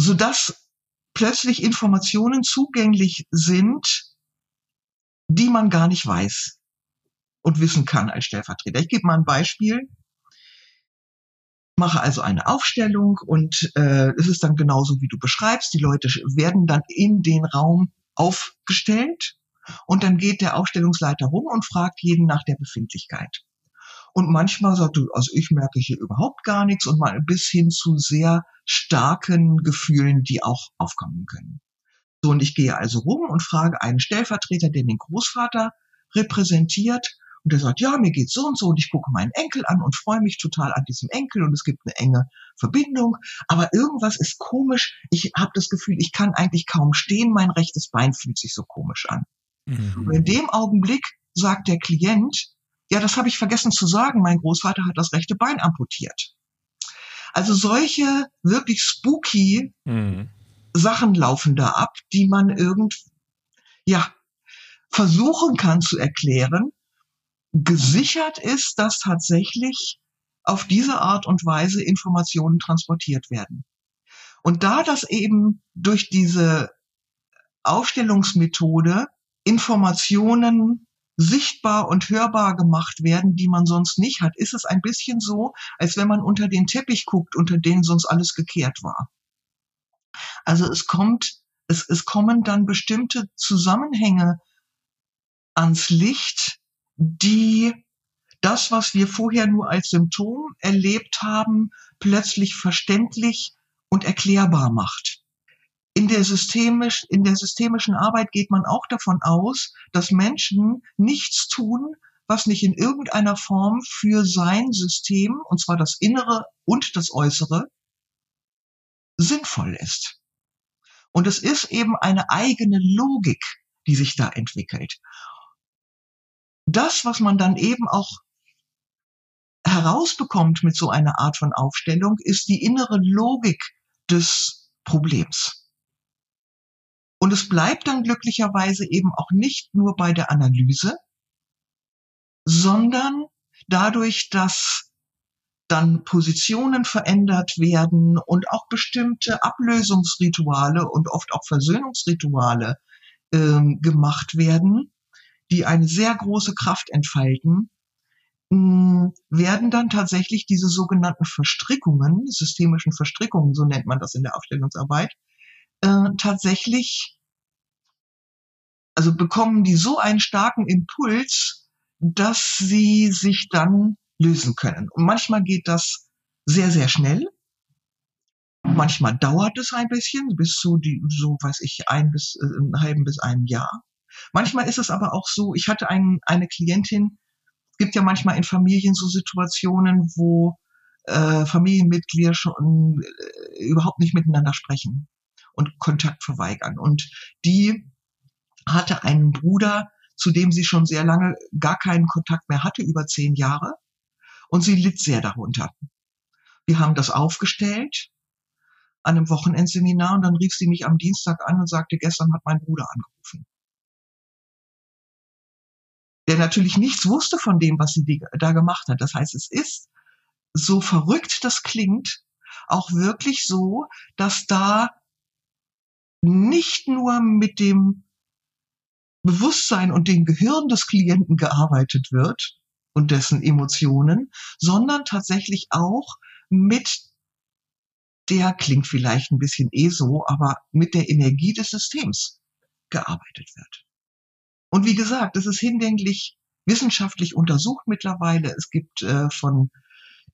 sodass plötzlich Informationen zugänglich sind, die man gar nicht weiß und wissen kann als Stellvertreter. Ich gebe mal ein Beispiel. Mache also eine Aufstellung und äh, es ist dann genauso, wie du beschreibst. Die Leute werden dann in den Raum aufgestellt und dann geht der Aufstellungsleiter rum und fragt jeden nach der Befindlichkeit. Und manchmal sagt du, also ich merke hier überhaupt gar nichts und mal bis hin zu sehr starken Gefühlen, die auch aufkommen können. So, und ich gehe also rum und frage einen Stellvertreter, der den Großvater repräsentiert Und er sagt, ja, mir geht's so und so und ich gucke meinen Enkel an und freue mich total an diesem Enkel und es gibt eine enge Verbindung. Aber irgendwas ist komisch. Ich habe das Gefühl, ich kann eigentlich kaum stehen. Mein rechtes Bein fühlt sich so komisch an. Mhm. Und in dem Augenblick sagt der Klient, ja, das habe ich vergessen zu sagen. Mein Großvater hat das rechte Bein amputiert. Also solche wirklich spooky mhm. Sachen laufen da ab, die man irgend, ja, versuchen kann zu erklären. Gesichert ist, dass tatsächlich auf diese Art und Weise Informationen transportiert werden. Und da das eben durch diese Aufstellungsmethode Informationen sichtbar und hörbar gemacht werden, die man sonst nicht hat, ist es ein bisschen so, als wenn man unter den Teppich guckt, unter denen sonst alles gekehrt war. Also es kommt, es, es kommen dann bestimmte Zusammenhänge ans Licht, die das, was wir vorher nur als Symptom erlebt haben, plötzlich verständlich und erklärbar macht. In der, systemisch, in der systemischen Arbeit geht man auch davon aus, dass Menschen nichts tun, was nicht in irgendeiner Form für sein System, und zwar das Innere und das Äußere, sinnvoll ist. Und es ist eben eine eigene Logik, die sich da entwickelt. Das, was man dann eben auch herausbekommt mit so einer Art von Aufstellung, ist die innere Logik des Problems. Und es bleibt dann glücklicherweise eben auch nicht nur bei der Analyse, sondern dadurch, dass dann Positionen verändert werden und auch bestimmte Ablösungsrituale und oft auch Versöhnungsrituale äh, gemacht werden, die eine sehr große Kraft entfalten, werden dann tatsächlich diese sogenannten Verstrickungen, systemischen Verstrickungen, so nennt man das in der Aufstellungsarbeit, äh, tatsächlich, also bekommen die so einen starken Impuls, dass sie sich dann lösen können. Und manchmal geht das sehr, sehr schnell. Manchmal dauert es ein bisschen, bis zu die, so weiß ich, ein bis, äh, einen halben bis einem Jahr. Manchmal ist es aber auch so, ich hatte ein, eine Klientin, es gibt ja manchmal in Familien so Situationen, wo äh, Familienmitglieder schon äh, überhaupt nicht miteinander sprechen und Kontakt verweigern. Und die hatte einen Bruder, zu dem sie schon sehr lange gar keinen Kontakt mehr hatte, über zehn Jahre. Und sie litt sehr darunter. Wir haben das aufgestellt an einem Wochenendseminar und dann rief sie mich am Dienstag an und sagte, gestern hat mein Bruder angerufen. Der natürlich nichts wusste von dem, was sie da gemacht hat. Das heißt, es ist, so verrückt das klingt, auch wirklich so, dass da nicht nur mit dem Bewusstsein und dem Gehirn des Klienten gearbeitet wird und dessen Emotionen, sondern tatsächlich auch mit der klingt vielleicht ein bisschen eh so, aber mit der Energie des Systems gearbeitet wird. Und wie gesagt, es ist hinlänglich wissenschaftlich untersucht mittlerweile. Es gibt äh, von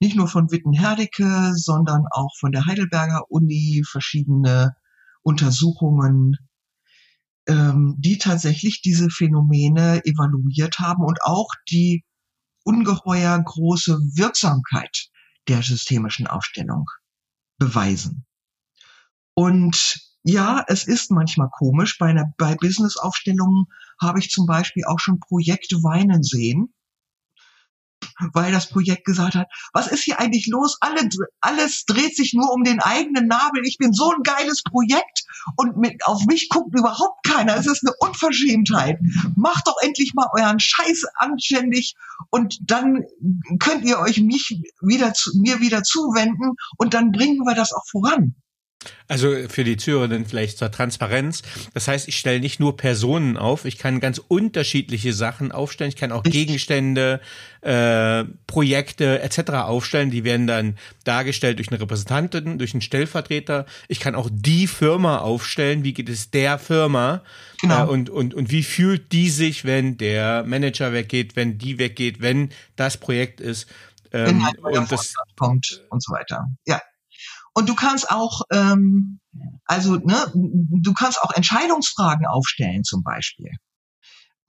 nicht nur von Witten-Herdecke, sondern auch von der Heidelberger Uni verschiedene Untersuchungen, ähm, die tatsächlich diese Phänomene evaluiert haben und auch die ungeheuer große Wirksamkeit der systemischen Aufstellung beweisen. Und ja, es ist manchmal komisch. Bei, einer, bei Business-Aufstellungen habe ich zum Beispiel auch schon Projekte weinen sehen, weil das Projekt gesagt hat, was ist hier eigentlich los? Alle, alles dreht sich nur um den eigenen Nabel. Ich bin so ein geiles Projekt und mit, auf mich guckt überhaupt keiner. Es ist eine Unverschämtheit. Macht doch endlich mal euren Scheiß anständig und dann könnt ihr euch mich wieder zu, mir wieder zuwenden und dann bringen wir das auch voran. Also für die Zuhörerinnen vielleicht zur Transparenz. Das heißt, ich stelle nicht nur Personen auf, ich kann ganz unterschiedliche Sachen aufstellen. Ich kann auch Gegenstände, äh, Projekte etc. aufstellen. Die werden dann dargestellt durch eine Repräsentantin, durch einen Stellvertreter. Ich kann auch die Firma aufstellen. Wie geht es der Firma? Genau. Äh, und, und, und wie fühlt die sich, wenn der Manager weggeht, wenn die weggeht, wenn das Projekt ist? Ähm, und das kommt und so weiter. Ja. Und du kannst auch, ähm, also ne, du kannst auch Entscheidungsfragen aufstellen zum Beispiel.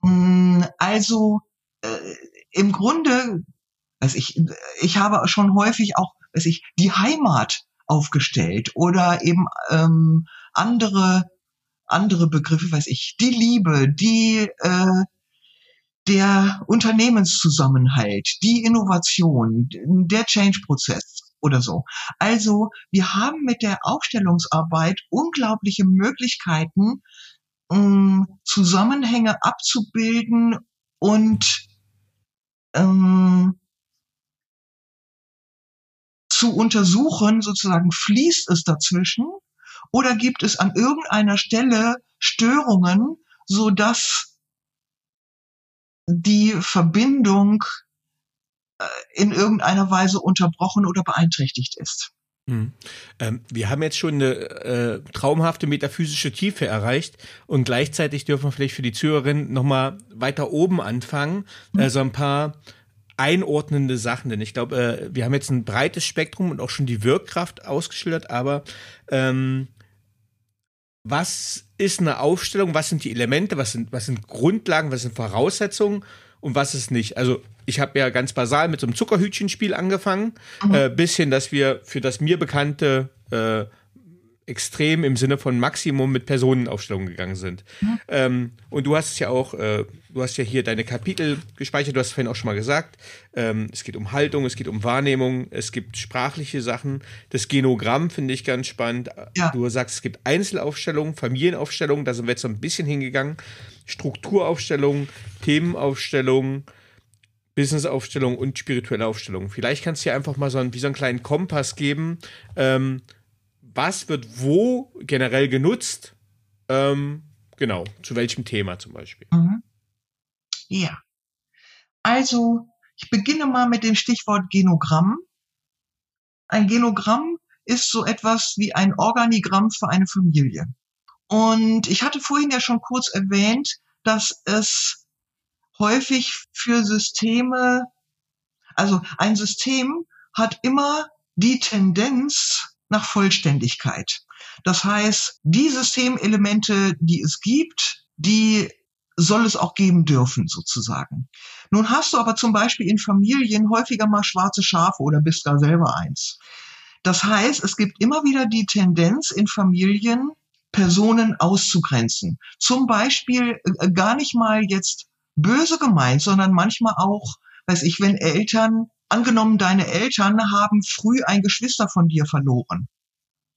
Mm, also äh, im Grunde, also ich, ich habe schon häufig auch, weiß ich, die Heimat aufgestellt oder eben ähm, andere andere Begriffe, weiß ich, die Liebe, die äh, der Unternehmenszusammenhalt, die Innovation, der Change-Prozess oder so. Also wir haben mit der Aufstellungsarbeit unglaubliche Möglichkeiten, ähm, Zusammenhänge abzubilden und ähm, zu untersuchen, sozusagen fließt es dazwischen oder gibt es an irgendeiner Stelle Störungen, so dass die Verbindung in irgendeiner Weise unterbrochen oder beeinträchtigt ist. Hm. Ähm, wir haben jetzt schon eine äh, traumhafte metaphysische Tiefe erreicht und gleichzeitig dürfen wir vielleicht für die Zuhörerin nochmal weiter oben anfangen, hm. äh, so ein paar einordnende Sachen, denn ich glaube, äh, wir haben jetzt ein breites Spektrum und auch schon die Wirkkraft ausgeschildert, aber ähm, was ist eine Aufstellung, was sind die Elemente, was sind, was sind Grundlagen, was sind Voraussetzungen und was ist nicht. Also ich habe ja ganz basal mit so einem Zuckerhütchenspiel angefangen, mhm. äh, bis hin, dass wir für das mir bekannte äh, extrem im Sinne von Maximum mit Personenaufstellungen gegangen sind. Mhm. Ähm, und du hast es ja auch, äh, du hast ja hier deine Kapitel gespeichert, du hast vorhin auch schon mal gesagt, ähm, es geht um Haltung, es geht um Wahrnehmung, es gibt sprachliche Sachen. Das Genogramm finde ich ganz spannend. Ja. Du sagst, es gibt Einzelaufstellungen, Familienaufstellungen, da sind wir jetzt so ein bisschen hingegangen. Strukturaufstellungen, Themenaufstellungen, Businessaufstellungen und spirituelle Aufstellungen. Vielleicht kannst du dir einfach mal so einen, wie so einen kleinen Kompass geben, ähm, was wird wo generell genutzt? Ähm, genau, zu welchem Thema zum Beispiel? Mhm. Ja. Also, ich beginne mal mit dem Stichwort Genogramm. Ein Genogramm ist so etwas wie ein Organigramm für eine Familie. Und ich hatte vorhin ja schon kurz erwähnt, dass es häufig für Systeme, also ein System hat immer die Tendenz, nach Vollständigkeit. Das heißt, die Systemelemente, die es gibt, die soll es auch geben dürfen, sozusagen. Nun hast du aber zum Beispiel in Familien häufiger mal schwarze Schafe oder bist gar selber eins. Das heißt, es gibt immer wieder die Tendenz in Familien, Personen auszugrenzen. Zum Beispiel äh, gar nicht mal jetzt böse gemeint, sondern manchmal auch, weiß ich, wenn Eltern angenommen, deine Eltern haben früh ein Geschwister von dir verloren,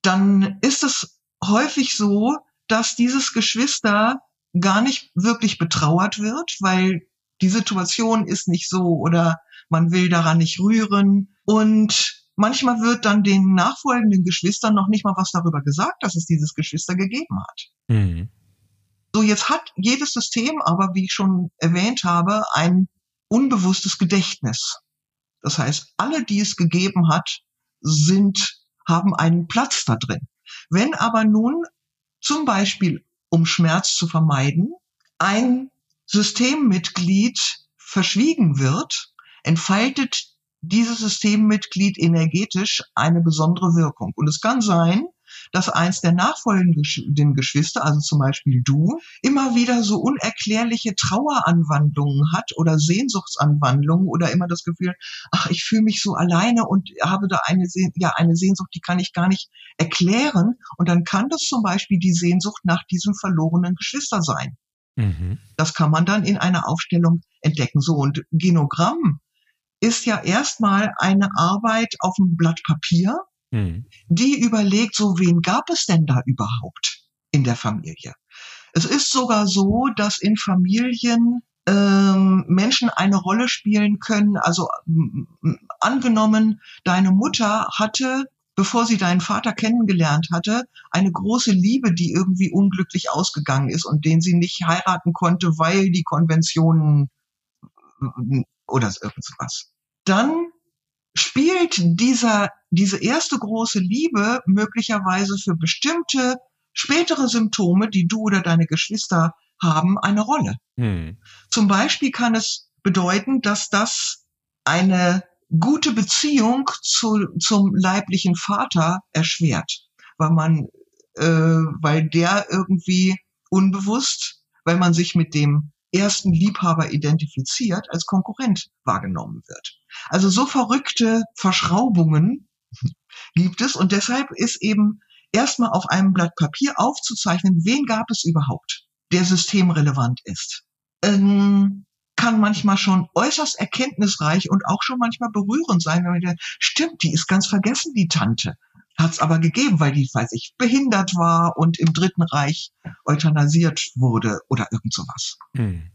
dann ist es häufig so, dass dieses Geschwister gar nicht wirklich betrauert wird, weil die Situation ist nicht so oder man will daran nicht rühren. Und manchmal wird dann den nachfolgenden Geschwistern noch nicht mal was darüber gesagt, dass es dieses Geschwister gegeben hat. Mhm. So, jetzt hat jedes System aber, wie ich schon erwähnt habe, ein unbewusstes Gedächtnis. Das heißt, alle, die es gegeben hat, sind, haben einen Platz da drin. Wenn aber nun zum Beispiel, um Schmerz zu vermeiden, ein Systemmitglied verschwiegen wird, entfaltet dieses Systemmitglied energetisch eine besondere Wirkung. Und es kann sein, dass eins der nachfolgenden Geschwister, also zum Beispiel du, immer wieder so unerklärliche Traueranwandlungen hat oder Sehnsuchtsanwandlungen oder immer das Gefühl, ach, ich fühle mich so alleine und habe da eine, ja, eine Sehnsucht, die kann ich gar nicht erklären. Und dann kann das zum Beispiel die Sehnsucht nach diesem verlorenen Geschwister sein. Mhm. Das kann man dann in einer Aufstellung entdecken. So, und Genogramm ist ja erstmal eine Arbeit auf dem Blatt Papier, Mhm. Die überlegt, so wen gab es denn da überhaupt in der Familie? Es ist sogar so, dass in Familien ähm, Menschen eine Rolle spielen können. Also angenommen, deine Mutter hatte, bevor sie deinen Vater kennengelernt hatte, eine große Liebe, die irgendwie unglücklich ausgegangen ist und den sie nicht heiraten konnte, weil die Konventionen oder irgendwas. Dann spielt dieser, diese erste große Liebe möglicherweise für bestimmte spätere Symptome, die du oder deine Geschwister haben, eine Rolle. Hm. Zum Beispiel kann es bedeuten, dass das eine gute Beziehung zu, zum leiblichen Vater erschwert, weil man, äh, weil der irgendwie unbewusst, weil man sich mit dem ersten Liebhaber identifiziert, als Konkurrent wahrgenommen wird. Also so verrückte Verschraubungen gibt es und deshalb ist eben erstmal auf einem Blatt Papier aufzuzeichnen, wen gab es überhaupt, der systemrelevant ist. Ähm, kann manchmal schon äußerst erkenntnisreich und auch schon manchmal berührend sein, wenn man denkt, stimmt, die ist ganz vergessen, die Tante. Hat es aber gegeben, weil die, weiß ich, behindert war und im Dritten Reich euthanasiert wurde oder irgend sowas. Mhm.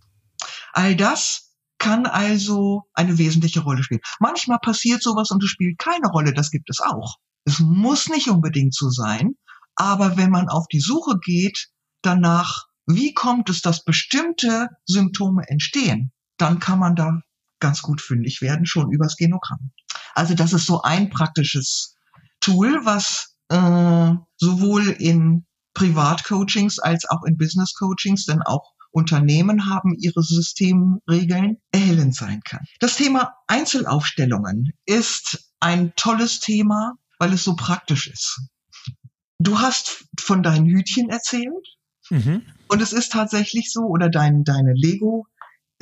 All das kann also eine wesentliche Rolle spielen. Manchmal passiert sowas und es spielt keine Rolle, das gibt es auch. Es muss nicht unbedingt so sein, aber wenn man auf die Suche geht danach, wie kommt es, dass bestimmte Symptome entstehen, dann kann man da ganz gut fündig werden, schon übers Genogramm. Also das ist so ein praktisches Tool, was äh, sowohl in Privatcoachings als auch in Business Coachings, denn auch Unternehmen haben ihre Systemregeln, erhellend sein kann. Das Thema Einzelaufstellungen ist ein tolles Thema, weil es so praktisch ist. Du hast von deinen Hütchen erzählt. Mhm. Und es ist tatsächlich so, oder dein, deine Lego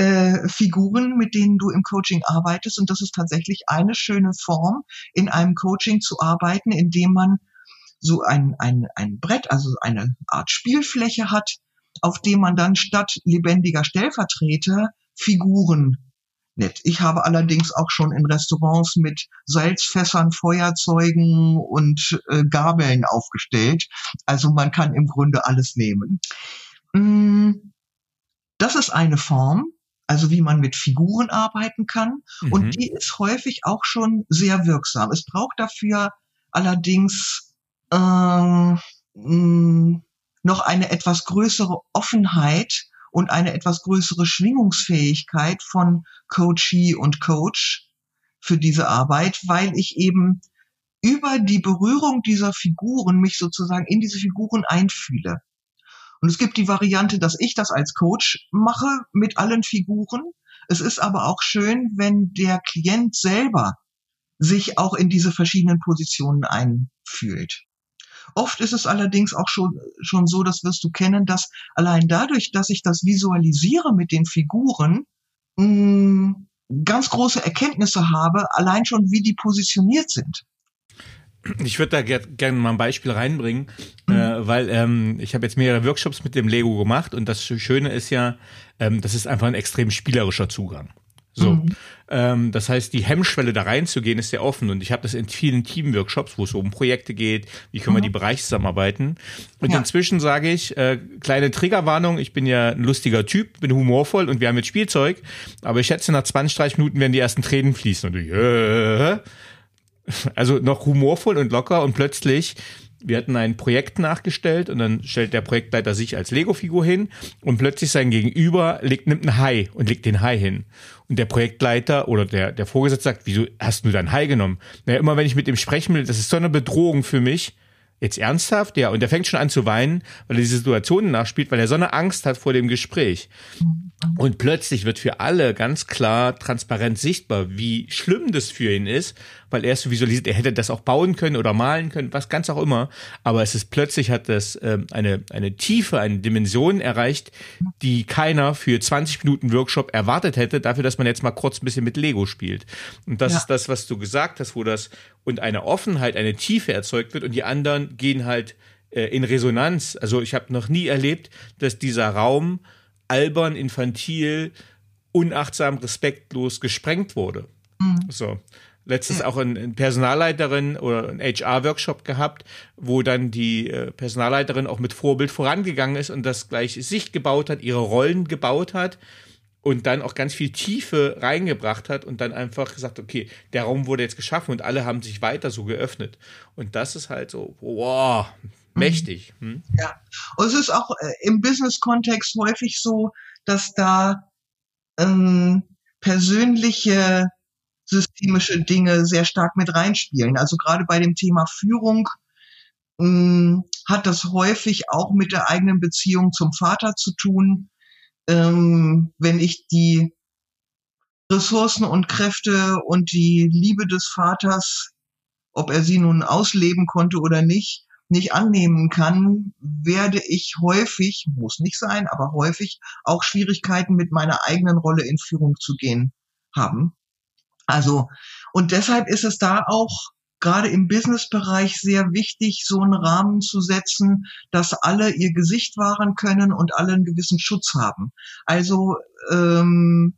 äh, Figuren, mit denen du im Coaching arbeitest. Und das ist tatsächlich eine schöne Form, in einem Coaching zu arbeiten, indem man so ein, ein, ein Brett, also eine Art Spielfläche hat, auf dem man dann statt lebendiger Stellvertreter Figuren nett. Ich habe allerdings auch schon in Restaurants mit Salzfässern, Feuerzeugen und äh, Gabeln aufgestellt. Also man kann im Grunde alles nehmen. Mm, das ist eine Form, also wie man mit Figuren arbeiten kann. Mhm. Und die ist häufig auch schon sehr wirksam. Es braucht dafür allerdings äh, noch eine etwas größere Offenheit und eine etwas größere Schwingungsfähigkeit von Coachee und Coach für diese Arbeit, weil ich eben über die Berührung dieser Figuren mich sozusagen in diese Figuren einfühle. Und es gibt die Variante, dass ich das als Coach mache mit allen Figuren. Es ist aber auch schön, wenn der Klient selber sich auch in diese verschiedenen Positionen einfühlt. Oft ist es allerdings auch schon, schon so, das wirst du kennen, dass allein dadurch, dass ich das visualisiere mit den Figuren, mh, mm, ganz große Erkenntnisse habe, allein schon, wie die positioniert sind. Ich würde da gerne gern mal ein Beispiel reinbringen, mhm. äh, weil ähm, ich habe jetzt mehrere Workshops mit dem Lego gemacht und das Schöne ist ja, ähm, das ist einfach ein extrem spielerischer Zugang. So, mhm. ähm, das heißt, die Hemmschwelle da reinzugehen ist sehr offen und ich habe das in vielen Teamworkshops, wo es um Projekte geht, wie können mhm. wir die Bereiche zusammenarbeiten. Und ja. inzwischen sage ich, äh, kleine Triggerwarnung, ich bin ja ein lustiger Typ, bin humorvoll und wir haben jetzt Spielzeug, aber ich schätze, nach 20, 30 Minuten werden die ersten Tränen fließen und ich, äh, also noch humorvoll und locker und plötzlich wir hatten ein Projekt nachgestellt und dann stellt der Projektleiter sich als Lego-Figur hin und plötzlich sein Gegenüber legt, nimmt einen Hai und legt den Hai hin. Und der Projektleiter oder der, der Vorgesetzte sagt, wieso hast du deinen Hai genommen? Naja, immer wenn ich mit ihm sprechen will, das ist so eine Bedrohung für mich. Jetzt ernsthaft? Ja, und der fängt schon an zu weinen, weil er diese Situationen nachspielt, weil er so eine Angst hat vor dem Gespräch. Und plötzlich wird für alle ganz klar transparent sichtbar, wie schlimm das für ihn ist, weil er es so visualisiert, er hätte das auch bauen können oder malen können, was ganz auch immer. Aber es ist plötzlich hat das ähm, eine, eine Tiefe, eine Dimension erreicht, die keiner für 20 Minuten Workshop erwartet hätte, dafür, dass man jetzt mal kurz ein bisschen mit Lego spielt. Und das ja. ist das, was du gesagt hast, wo das und eine Offenheit, eine Tiefe erzeugt wird und die anderen gehen halt äh, in Resonanz. Also ich habe noch nie erlebt, dass dieser Raum albern, infantil, unachtsam, respektlos gesprengt wurde. Mhm. So. Letztens auch eine Personalleiterin oder ein HR-Workshop gehabt, wo dann die äh, Personalleiterin auch mit Vorbild vorangegangen ist und das gleich sich gebaut hat, ihre Rollen gebaut hat und dann auch ganz viel Tiefe reingebracht hat und dann einfach gesagt, okay, der Raum wurde jetzt geschaffen und alle haben sich weiter so geöffnet. Und das ist halt so, wow, mächtig. Hm? Ja, und es ist auch äh, im Business-Kontext häufig so, dass da ähm, persönliche systemische Dinge sehr stark mit reinspielen. Also gerade bei dem Thema Führung ähm, hat das häufig auch mit der eigenen Beziehung zum Vater zu tun. Ähm, wenn ich die Ressourcen und Kräfte und die Liebe des Vaters, ob er sie nun ausleben konnte oder nicht, nicht annehmen kann, werde ich häufig, muss nicht sein, aber häufig auch Schwierigkeiten mit meiner eigenen Rolle in Führung zu gehen haben. Also, und deshalb ist es da auch gerade im Businessbereich sehr wichtig, so einen Rahmen zu setzen, dass alle ihr Gesicht wahren können und alle einen gewissen Schutz haben. Also ähm,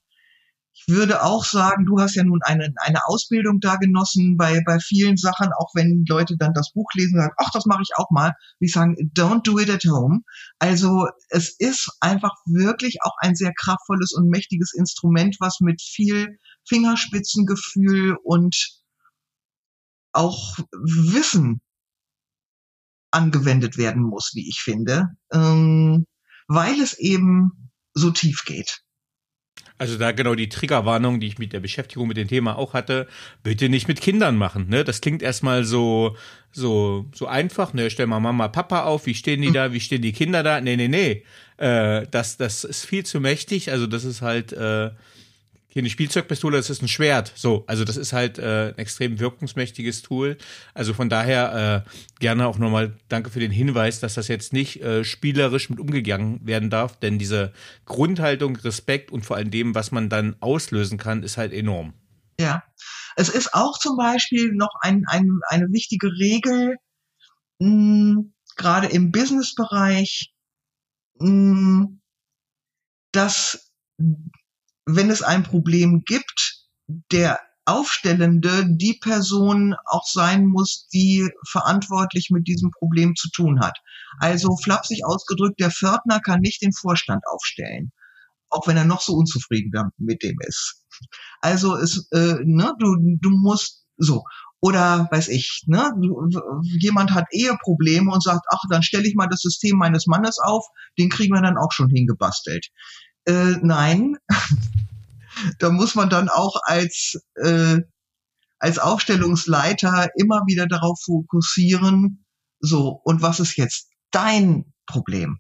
ich würde auch sagen, du hast ja nun eine, eine Ausbildung da genossen bei, bei vielen Sachen, auch wenn Leute dann das Buch lesen und sagen, ach, das mache ich auch mal. Die sagen, don't do it at home. Also es ist einfach wirklich auch ein sehr kraftvolles und mächtiges Instrument, was mit viel Fingerspitzengefühl und auch Wissen angewendet werden muss, wie ich finde, ähm, weil es eben so tief geht. Also da genau die Triggerwarnung, die ich mit der Beschäftigung mit dem Thema auch hatte, bitte nicht mit Kindern machen. Ne? Das klingt erstmal so so so einfach. Ne, stell mal Mama, Papa auf. Wie stehen die hm. da? Wie stehen die Kinder da? Nee, nee, nee. Äh, das das ist viel zu mächtig. Also das ist halt äh, keine Spielzeugpistole, das ist ein Schwert. So, also das ist halt äh, ein extrem wirkungsmächtiges Tool. Also von daher äh, gerne auch nochmal danke für den Hinweis, dass das jetzt nicht äh, spielerisch mit umgegangen werden darf, denn diese Grundhaltung, Respekt und vor allem dem, was man dann auslösen kann, ist halt enorm. Ja, es ist auch zum Beispiel noch ein, ein, eine wichtige Regel, mh, hm, gerade im Businessbereich, mh, dass wenn es ein Problem gibt, der Aufstellende die Person auch sein muss, die verantwortlich mit diesem Problem zu tun hat. Also flapsig ausgedrückt, der Pförtner kann nicht den Vorstand aufstellen, auch wenn er noch so unzufrieden mit dem ist. Also es, äh, ne, du, du musst so. Oder weiß ich, ne, jemand hat Eheprobleme und sagt, ach, dann stelle ich mal das System meines Mannes auf, den kriegen wir dann auch schon hingebastelt. Äh, nein, da muss man dann auch als, äh, als Aufstellungsleiter immer wieder darauf fokussieren, so, und was ist jetzt dein Problem?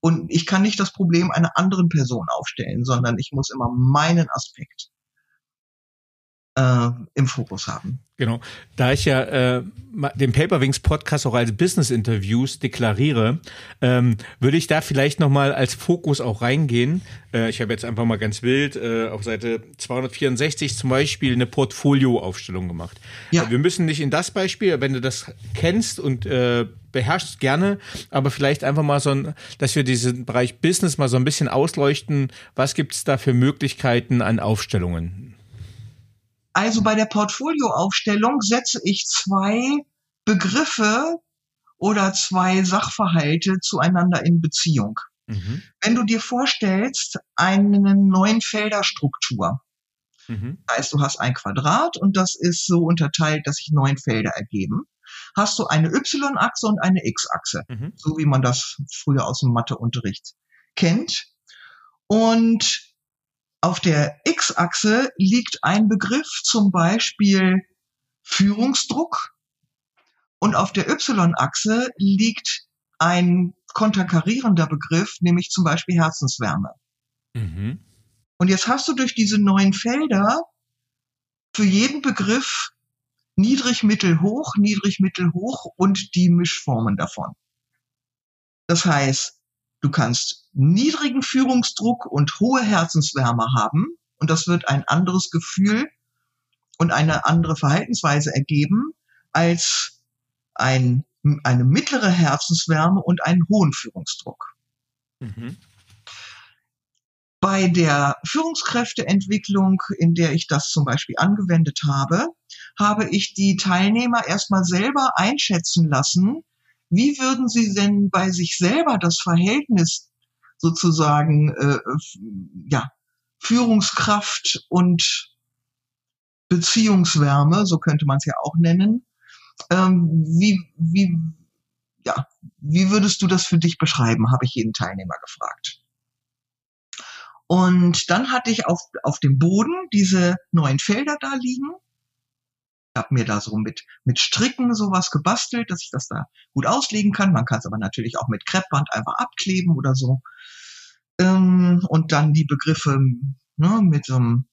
Und ich kann nicht das Problem einer anderen Person aufstellen, sondern ich muss immer meinen Aspekt äh, im Fokus haben. Genau. Da ich ja äh, den Paperwings Podcast auch als Business Interviews deklariere, ähm, würde ich da vielleicht nochmal als Fokus auch reingehen. Äh, ich habe jetzt einfach mal ganz wild äh, auf Seite 264 zum Beispiel eine Portfolioaufstellung gemacht. Ja. Wir müssen nicht in das Beispiel, wenn du das kennst und äh, beherrschst gerne, aber vielleicht einfach mal so ein, dass wir diesen Bereich Business mal so ein bisschen ausleuchten. Was gibt es da für Möglichkeiten an Aufstellungen? Also bei der Portfolioaufstellung setze ich zwei Begriffe oder zwei Sachverhalte zueinander in Beziehung. Mhm. Wenn du dir vorstellst, eine Neunfelderstruktur, mhm. heißt, du hast ein Quadrat und das ist so unterteilt, dass sich neun Felder ergeben, hast du eine Y-Achse und eine X-Achse, mhm. so wie man das früher aus dem Matheunterricht kennt. Und auf der X-Achse liegt ein Begriff, zum Beispiel Führungsdruck. Und auf der Y-Achse liegt ein konterkarierender Begriff, nämlich zum Beispiel Herzenswärme. Mhm. Und jetzt hast du durch diese neuen Felder für jeden Begriff niedrig, mittel, hoch, niedrig, mittel, hoch und die Mischformen davon. Das heißt, Du kannst niedrigen Führungsdruck und hohe Herzenswärme haben und das wird ein anderes Gefühl und eine andere Verhaltensweise ergeben als ein, eine mittlere Herzenswärme und einen hohen Führungsdruck. Mhm. Bei der Führungskräfteentwicklung, in der ich das zum Beispiel angewendet habe, habe ich die Teilnehmer erstmal selber einschätzen lassen, wie würden Sie denn bei sich selber das Verhältnis sozusagen, äh, ja, Führungskraft und Beziehungswärme, so könnte man es ja auch nennen, ähm, wie, wie, ja, wie würdest du das für dich beschreiben, habe ich jeden Teilnehmer gefragt. Und dann hatte ich auf, auf dem Boden diese neuen Felder da liegen habe mir da so mit, mit Stricken sowas gebastelt, dass ich das da gut auslegen kann. Man kann es aber natürlich auch mit Kreppband einfach abkleben oder so. Ähm, und dann die Begriffe ne, mit so einem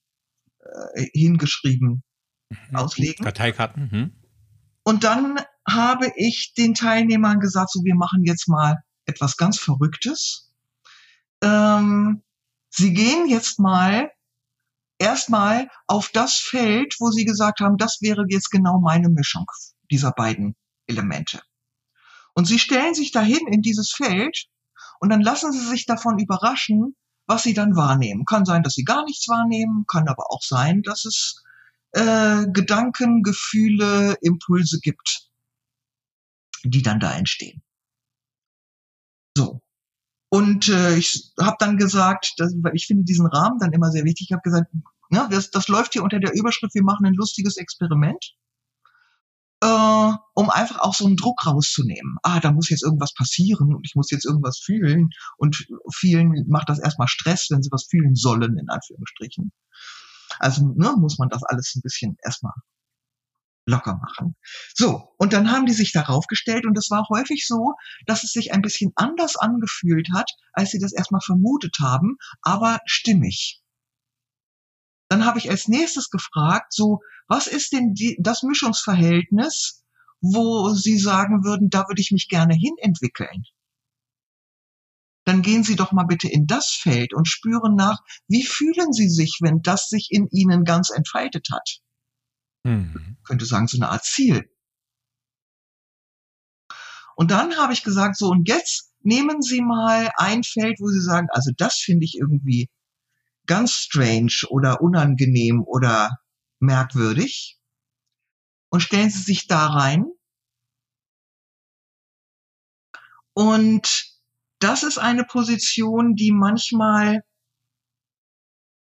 äh, hingeschrieben mhm. auslegen. Karteikarten. Mhm. Und dann habe ich den Teilnehmern gesagt, so wir machen jetzt mal etwas ganz Verrücktes. Ähm, sie gehen jetzt mal erstmal auf das Feld, wo sie gesagt haben, das wäre jetzt genau meine Mischung dieser beiden Elemente. Und sie stellen sich dahin in dieses Feld und dann lassen sie sich davon überraschen, was sie dann wahrnehmen. Kann sein, dass sie gar nichts wahrnehmen, kann aber auch sein, dass es äh, Gedanken, Gefühle, Impulse gibt, die dann da entstehen. So. Und äh, ich habe dann gesagt, dass, weil ich finde diesen Rahmen dann immer sehr wichtig, ich habe gesagt, ja, das, das läuft hier unter der Überschrift, wir machen ein lustiges Experiment äh, um einfach auch so einen Druck rauszunehmen. Ah, da muss jetzt irgendwas passieren und ich muss jetzt irgendwas fühlen. Und vielen macht das erstmal Stress, wenn sie was fühlen sollen, in Anführungsstrichen. Also ne, muss man das alles ein bisschen erstmal locker machen. So, und dann haben die sich darauf gestellt und es war häufig so, dass es sich ein bisschen anders angefühlt hat, als sie das erstmal vermutet haben, aber stimmig. Dann habe ich als nächstes gefragt, so, was ist denn die, das Mischungsverhältnis, wo Sie sagen würden, da würde ich mich gerne hin entwickeln? Dann gehen Sie doch mal bitte in das Feld und spüren nach, wie fühlen Sie sich, wenn das sich in Ihnen ganz entfaltet hat? Mhm. Könnte sagen, so eine Art Ziel. Und dann habe ich gesagt, so, und jetzt nehmen Sie mal ein Feld, wo Sie sagen, also das finde ich irgendwie ganz strange oder unangenehm oder merkwürdig und stellen Sie sich da rein. Und das ist eine Position, die manchmal,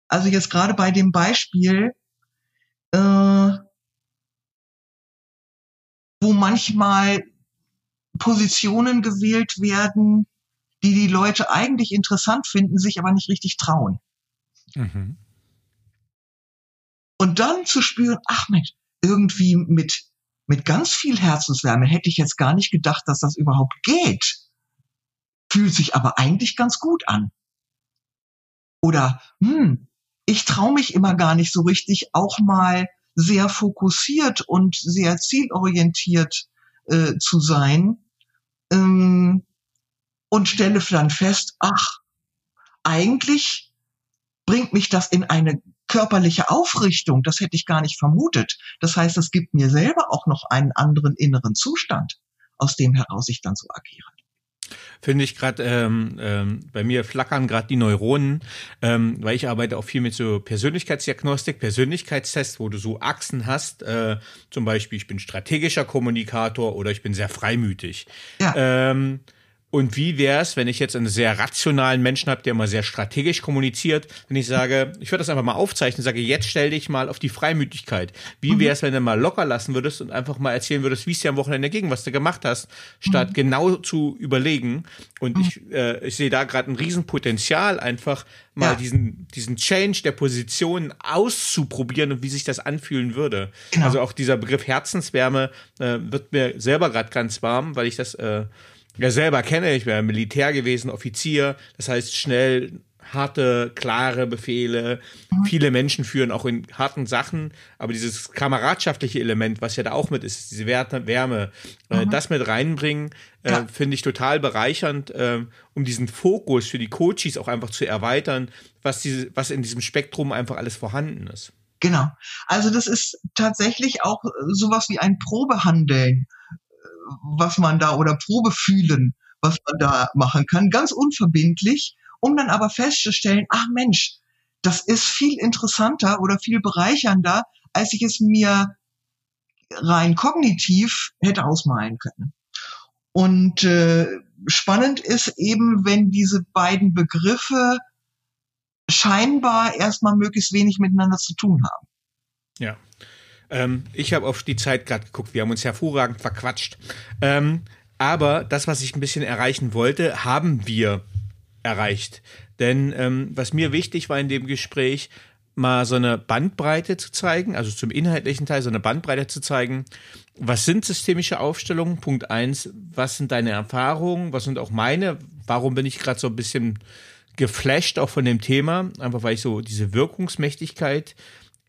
also jetzt gerade bei dem Beispiel, äh, wo manchmal Positionen gewählt werden, die die Leute eigentlich interessant finden, sich aber nicht richtig trauen. Mhm. Und dann zu spüren, ach Mensch, irgendwie mit, mit ganz viel Herzenswärme hätte ich jetzt gar nicht gedacht, dass das überhaupt geht. Fühlt sich aber eigentlich ganz gut an. Oder, hm, ich traue mich immer gar nicht so richtig, auch mal sehr fokussiert und sehr zielorientiert äh, zu sein ähm, und stelle dann fest, ach, eigentlich bringt mich das in eine körperliche Aufrichtung. Das hätte ich gar nicht vermutet. Das heißt, es gibt mir selber auch noch einen anderen inneren Zustand, aus dem heraus ich dann so agiere finde ich gerade, ähm, ähm, bei mir flackern gerade die Neuronen, ähm, weil ich arbeite auch viel mit so Persönlichkeitsdiagnostik, Persönlichkeitstests, wo du so Achsen hast, äh, zum Beispiel ich bin strategischer Kommunikator oder ich bin sehr freimütig. Ja. Ähm, und wie wäre es, wenn ich jetzt einen sehr rationalen Menschen habe, der mal sehr strategisch kommuniziert, wenn ich sage, ich würde das einfach mal aufzeichnen, sage, jetzt stell dich mal auf die Freimütigkeit. Wie wäre es, wenn du mal locker lassen würdest und einfach mal erzählen würdest, wie es dir am Wochenende ging, was du gemacht hast, statt mhm. genau zu überlegen. Und mhm. ich, äh, ich sehe da gerade ein Riesenpotenzial, einfach mal ja. diesen, diesen Change der Position auszuprobieren und wie sich das anfühlen würde. Genau. Also auch dieser Begriff Herzenswärme äh, wird mir selber gerade ganz warm, weil ich das äh, ja selber kenne. Ich wäre Militär gewesen, Offizier. Das heißt schnell harte, klare Befehle. Mhm. Viele Menschen führen auch in harten Sachen, aber dieses kameradschaftliche Element, was ja da auch mit ist, diese Wärme, äh, mhm. das mit reinbringen, äh, ja. finde ich total bereichernd, äh, um diesen Fokus für die Coaches auch einfach zu erweitern, was diese, was in diesem Spektrum einfach alles vorhanden ist. Genau. Also das ist tatsächlich auch sowas wie ein Probehandeln was man da oder Probe fühlen, was man da machen kann, ganz unverbindlich, um dann aber festzustellen, ach Mensch, das ist viel interessanter oder viel bereichernder, als ich es mir rein kognitiv hätte ausmalen können. Und äh, spannend ist eben, wenn diese beiden Begriffe scheinbar erstmal möglichst wenig miteinander zu tun haben. Ja. Ähm, ich habe auf die Zeit gerade geguckt. Wir haben uns hervorragend verquatscht. Ähm, aber das, was ich ein bisschen erreichen wollte, haben wir erreicht. Denn ähm, was mir wichtig war in dem Gespräch, mal so eine Bandbreite zu zeigen, also zum inhaltlichen Teil so eine Bandbreite zu zeigen. Was sind systemische Aufstellungen? Punkt eins. Was sind deine Erfahrungen? Was sind auch meine? Warum bin ich gerade so ein bisschen geflasht auch von dem Thema? Einfach weil ich so diese Wirkungsmächtigkeit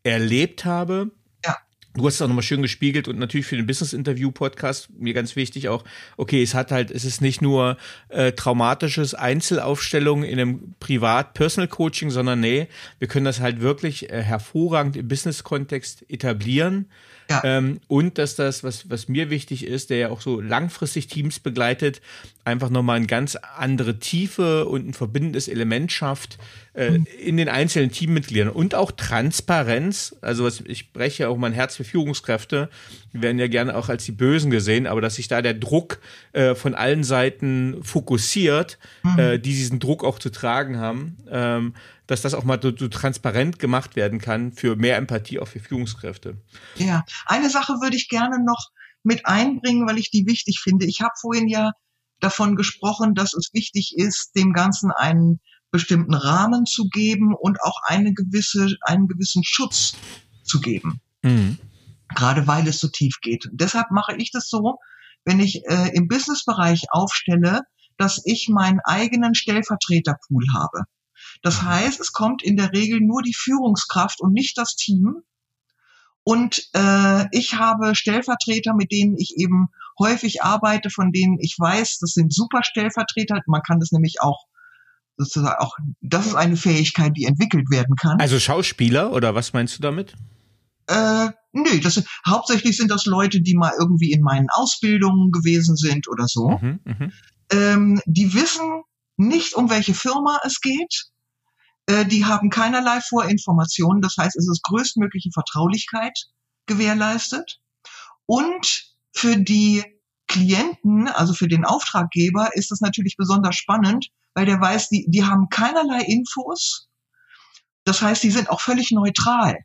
erlebt habe Du hast es auch nochmal schön gespiegelt und natürlich für den Business-Interview-Podcast mir ganz wichtig auch, okay, es hat halt, es ist nicht nur äh, traumatisches Einzelaufstellung in einem Privat-Personal-Coaching, sondern nee, wir können das halt wirklich äh, hervorragend im Business-Kontext etablieren. Ja. Ähm, und dass das, was, was mir wichtig ist, der ja auch so langfristig Teams begleitet, einfach nochmal eine ganz andere Tiefe und ein verbindendes Element schafft äh, mhm. in den einzelnen Teammitgliedern und auch Transparenz. Also was, ich breche auch mein Herz für Führungskräfte, die werden ja gerne auch als die Bösen gesehen, aber dass sich da der Druck äh, von allen Seiten fokussiert, mhm. äh, die diesen Druck auch zu tragen haben, ähm, dass das auch mal so, so transparent gemacht werden kann für mehr Empathie auch für Führungskräfte. Ja, eine Sache würde ich gerne noch mit einbringen, weil ich die wichtig finde. Ich habe vorhin ja davon gesprochen, dass es wichtig ist, dem Ganzen einen bestimmten Rahmen zu geben und auch eine gewisse, einen gewissen Schutz zu geben. Mhm. Gerade weil es so tief geht. Und deshalb mache ich das so, wenn ich äh, im Businessbereich aufstelle, dass ich meinen eigenen Stellvertreterpool habe. Das heißt, es kommt in der Regel nur die Führungskraft und nicht das Team. Und äh, ich habe Stellvertreter, mit denen ich eben häufig arbeite, von denen ich weiß, das sind super Stellvertreter. Man kann das nämlich auch sozusagen auch, das ist eine Fähigkeit, die entwickelt werden kann. Also Schauspieler oder was meinst du damit? Äh, nee, das, hauptsächlich sind das Leute, die mal irgendwie in meinen Ausbildungen gewesen sind oder so. Mhm, mh. ähm, die wissen nicht, um welche Firma es geht. Äh, die haben keinerlei Vorinformationen. Das heißt, es ist größtmögliche Vertraulichkeit gewährleistet. Und für die Klienten, also für den Auftraggeber, ist das natürlich besonders spannend, weil der weiß, die, die haben keinerlei Infos. Das heißt, die sind auch völlig neutral.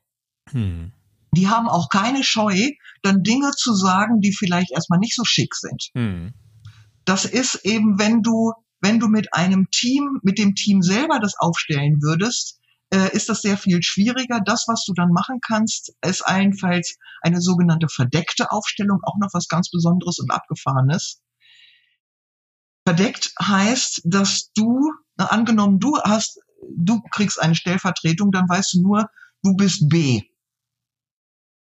Hm. Die haben auch keine Scheu, dann Dinge zu sagen, die vielleicht erstmal nicht so schick sind. Hm. Das ist eben, wenn du, wenn du mit einem Team, mit dem Team selber das aufstellen würdest, äh, ist das sehr viel schwieriger. Das, was du dann machen kannst, ist allenfalls eine sogenannte verdeckte Aufstellung, auch noch was ganz Besonderes und Abgefahrenes. Verdeckt heißt, dass du, na, angenommen, du hast, du kriegst eine Stellvertretung, dann weißt du nur, du bist B.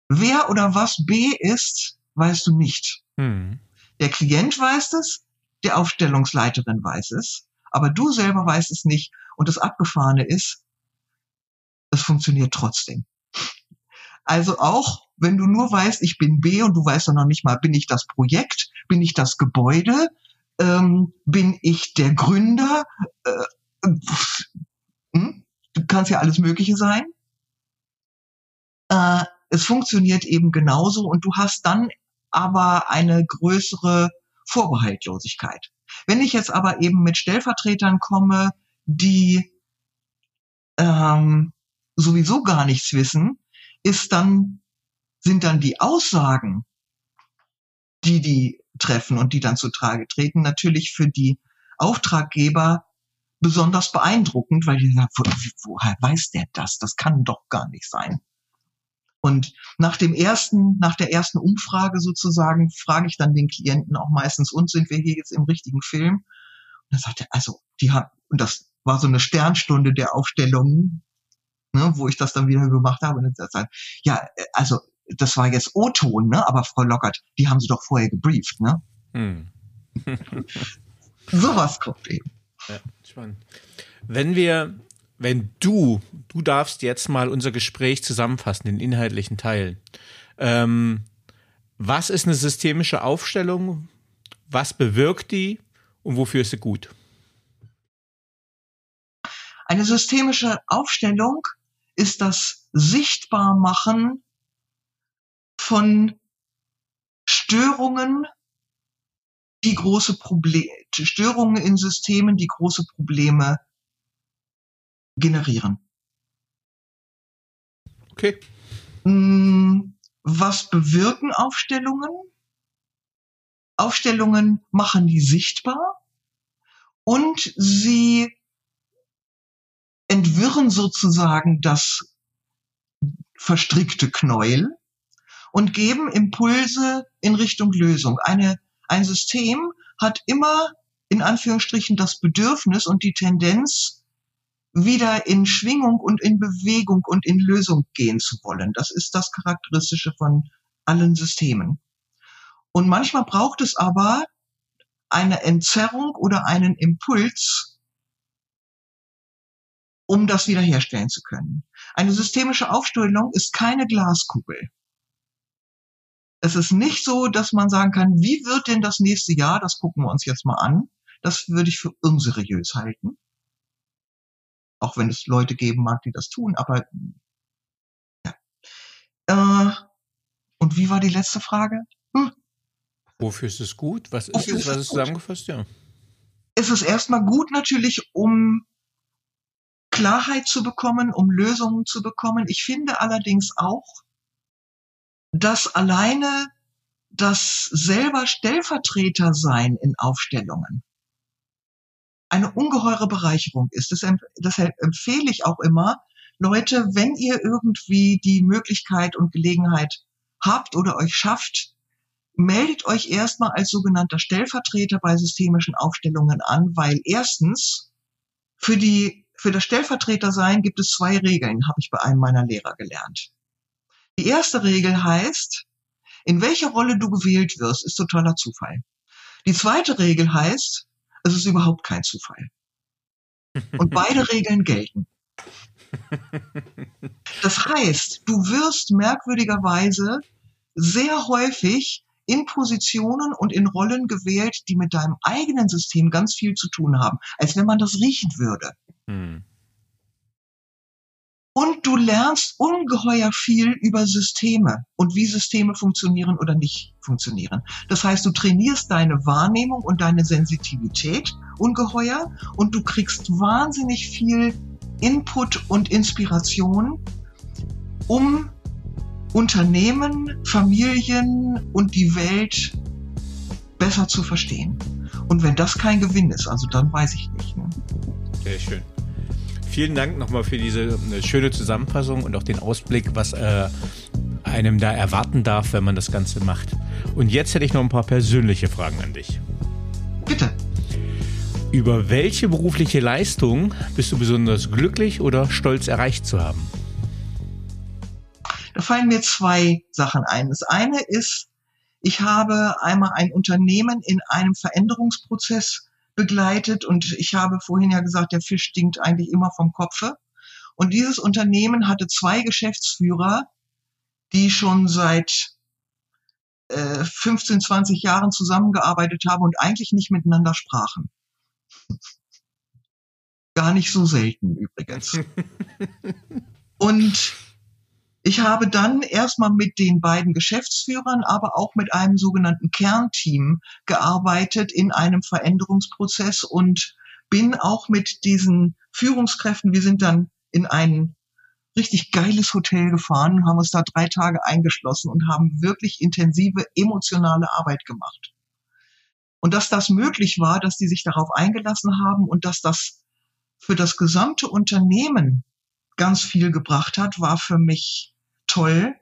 Wer oder was B ist, weißt du nicht. Hm. Der Klient weiß es, der Aufstellungsleiterin weiß es, aber du selber weißt es nicht. Und das Abgefahrene ist, es funktioniert trotzdem. Also auch, wenn du nur weißt, ich bin B und du weißt dann noch nicht mal, bin ich das Projekt, bin ich das Gebäude, ähm, bin ich der Gründer, äh, hm? du kannst ja alles Mögliche sein. Äh, es funktioniert eben genauso und du hast dann aber eine größere Vorbehaltlosigkeit. Wenn ich jetzt aber eben mit Stellvertretern komme, die ähm, sowieso gar nichts wissen, ist dann, sind dann die Aussagen, die die treffen und die dann zu Trage treten, natürlich für die Auftraggeber besonders beeindruckend, weil die sagen, wo, woher weiß der das? Das kann doch gar nicht sein. Und nach dem ersten, nach der ersten Umfrage sozusagen, frage ich dann den Klienten auch meistens, und sind wir hier jetzt im richtigen Film? Und dann sagt er, also, die haben, und das war so eine Sternstunde der Aufstellungen, ne, wo ich das dann wieder gemacht habe. Und dann sagt, ja, also das war jetzt O-Ton, ne? Aber Frau Lockert, die haben sie doch vorher gebrieft, ne? Hm. Sowas kommt eben. Ja, spannend. Wenn wir, wenn du, du darfst jetzt mal unser Gespräch zusammenfassen, den inhaltlichen Teil. Ähm, was ist eine systemische Aufstellung? Was bewirkt die und wofür ist sie gut? Eine systemische Aufstellung ist das Sichtbarmachen von Störungen, die große Probleme, Störungen in Systemen, die große Probleme generieren. Okay. Hm, was bewirken Aufstellungen? Aufstellungen machen die sichtbar und sie entwirren sozusagen das verstrickte Knäuel und geben Impulse in Richtung Lösung. Eine, ein System hat immer in Anführungsstrichen das Bedürfnis und die Tendenz, wieder in Schwingung und in Bewegung und in Lösung gehen zu wollen. Das ist das Charakteristische von allen Systemen. Und manchmal braucht es aber eine Entzerrung oder einen Impuls, um das wiederherstellen zu können. Eine systemische Aufstellung ist keine Glaskugel. Es ist nicht so, dass man sagen kann, wie wird denn das nächste Jahr, das gucken wir uns jetzt mal an. Das würde ich für unseriös halten. Auch wenn es Leute geben mag, die das tun, aber ja. Äh, und wie war die letzte Frage? Hm. Wofür ist es gut? Was ist Wofür es? Was ist zusammengefasst? Ja. Es ist erstmal gut natürlich, um Klarheit zu bekommen, um Lösungen zu bekommen. Ich finde allerdings auch, dass alleine das selber Stellvertreter sein in Aufstellungen eine ungeheure Bereicherung ist. Das, das empfehle ich auch immer. Leute, wenn ihr irgendwie die Möglichkeit und Gelegenheit habt oder euch schafft, meldet euch erstmal als sogenannter Stellvertreter bei systemischen Aufstellungen an, weil erstens für die für das Stellvertretersein gibt es zwei Regeln, habe ich bei einem meiner Lehrer gelernt. Die erste Regel heißt, in welcher Rolle du gewählt wirst, ist totaler Zufall. Die zweite Regel heißt, es ist überhaupt kein Zufall. Und beide Regeln gelten. Das heißt, du wirst merkwürdigerweise sehr häufig in Positionen und in Rollen gewählt, die mit deinem eigenen System ganz viel zu tun haben, als wenn man das riechen würde. Hm. Und du lernst ungeheuer viel über Systeme und wie Systeme funktionieren oder nicht funktionieren. Das heißt, du trainierst deine Wahrnehmung und deine Sensitivität ungeheuer und du kriegst wahnsinnig viel Input und Inspiration, um Unternehmen, Familien und die Welt besser zu verstehen. Und wenn das kein Gewinn ist, also dann weiß ich nicht. Ne? Sehr schön. Vielen Dank nochmal für diese äh, schöne Zusammenfassung und auch den Ausblick, was äh, einem da erwarten darf, wenn man das Ganze macht. Und jetzt hätte ich noch ein paar persönliche Fragen an dich. Bitte. Über welche berufliche Leistung bist du besonders glücklich oder stolz erreicht zu haben? Da fallen mir zwei Sachen ein. Das eine ist, ich habe einmal ein Unternehmen in einem Veränderungsprozess begleitet. Und ich habe vorhin ja gesagt, der Fisch stinkt eigentlich immer vom Kopfe. Und dieses Unternehmen hatte zwei Geschäftsführer, die schon seit äh, 15, 20 Jahren zusammengearbeitet haben und eigentlich nicht miteinander sprachen. Gar nicht so selten übrigens. und ich habe dann erstmal mit den beiden Geschäftsführern, aber auch mit einem sogenannten Kernteam gearbeitet in einem Veränderungsprozess und bin auch mit diesen Führungskräften, wir sind dann in ein richtig geiles Hotel gefahren, haben uns da drei Tage eingeschlossen und haben wirklich intensive emotionale Arbeit gemacht. Und dass das möglich war, dass die sich darauf eingelassen haben und dass das für das gesamte Unternehmen ganz viel gebracht hat, war für mich toll.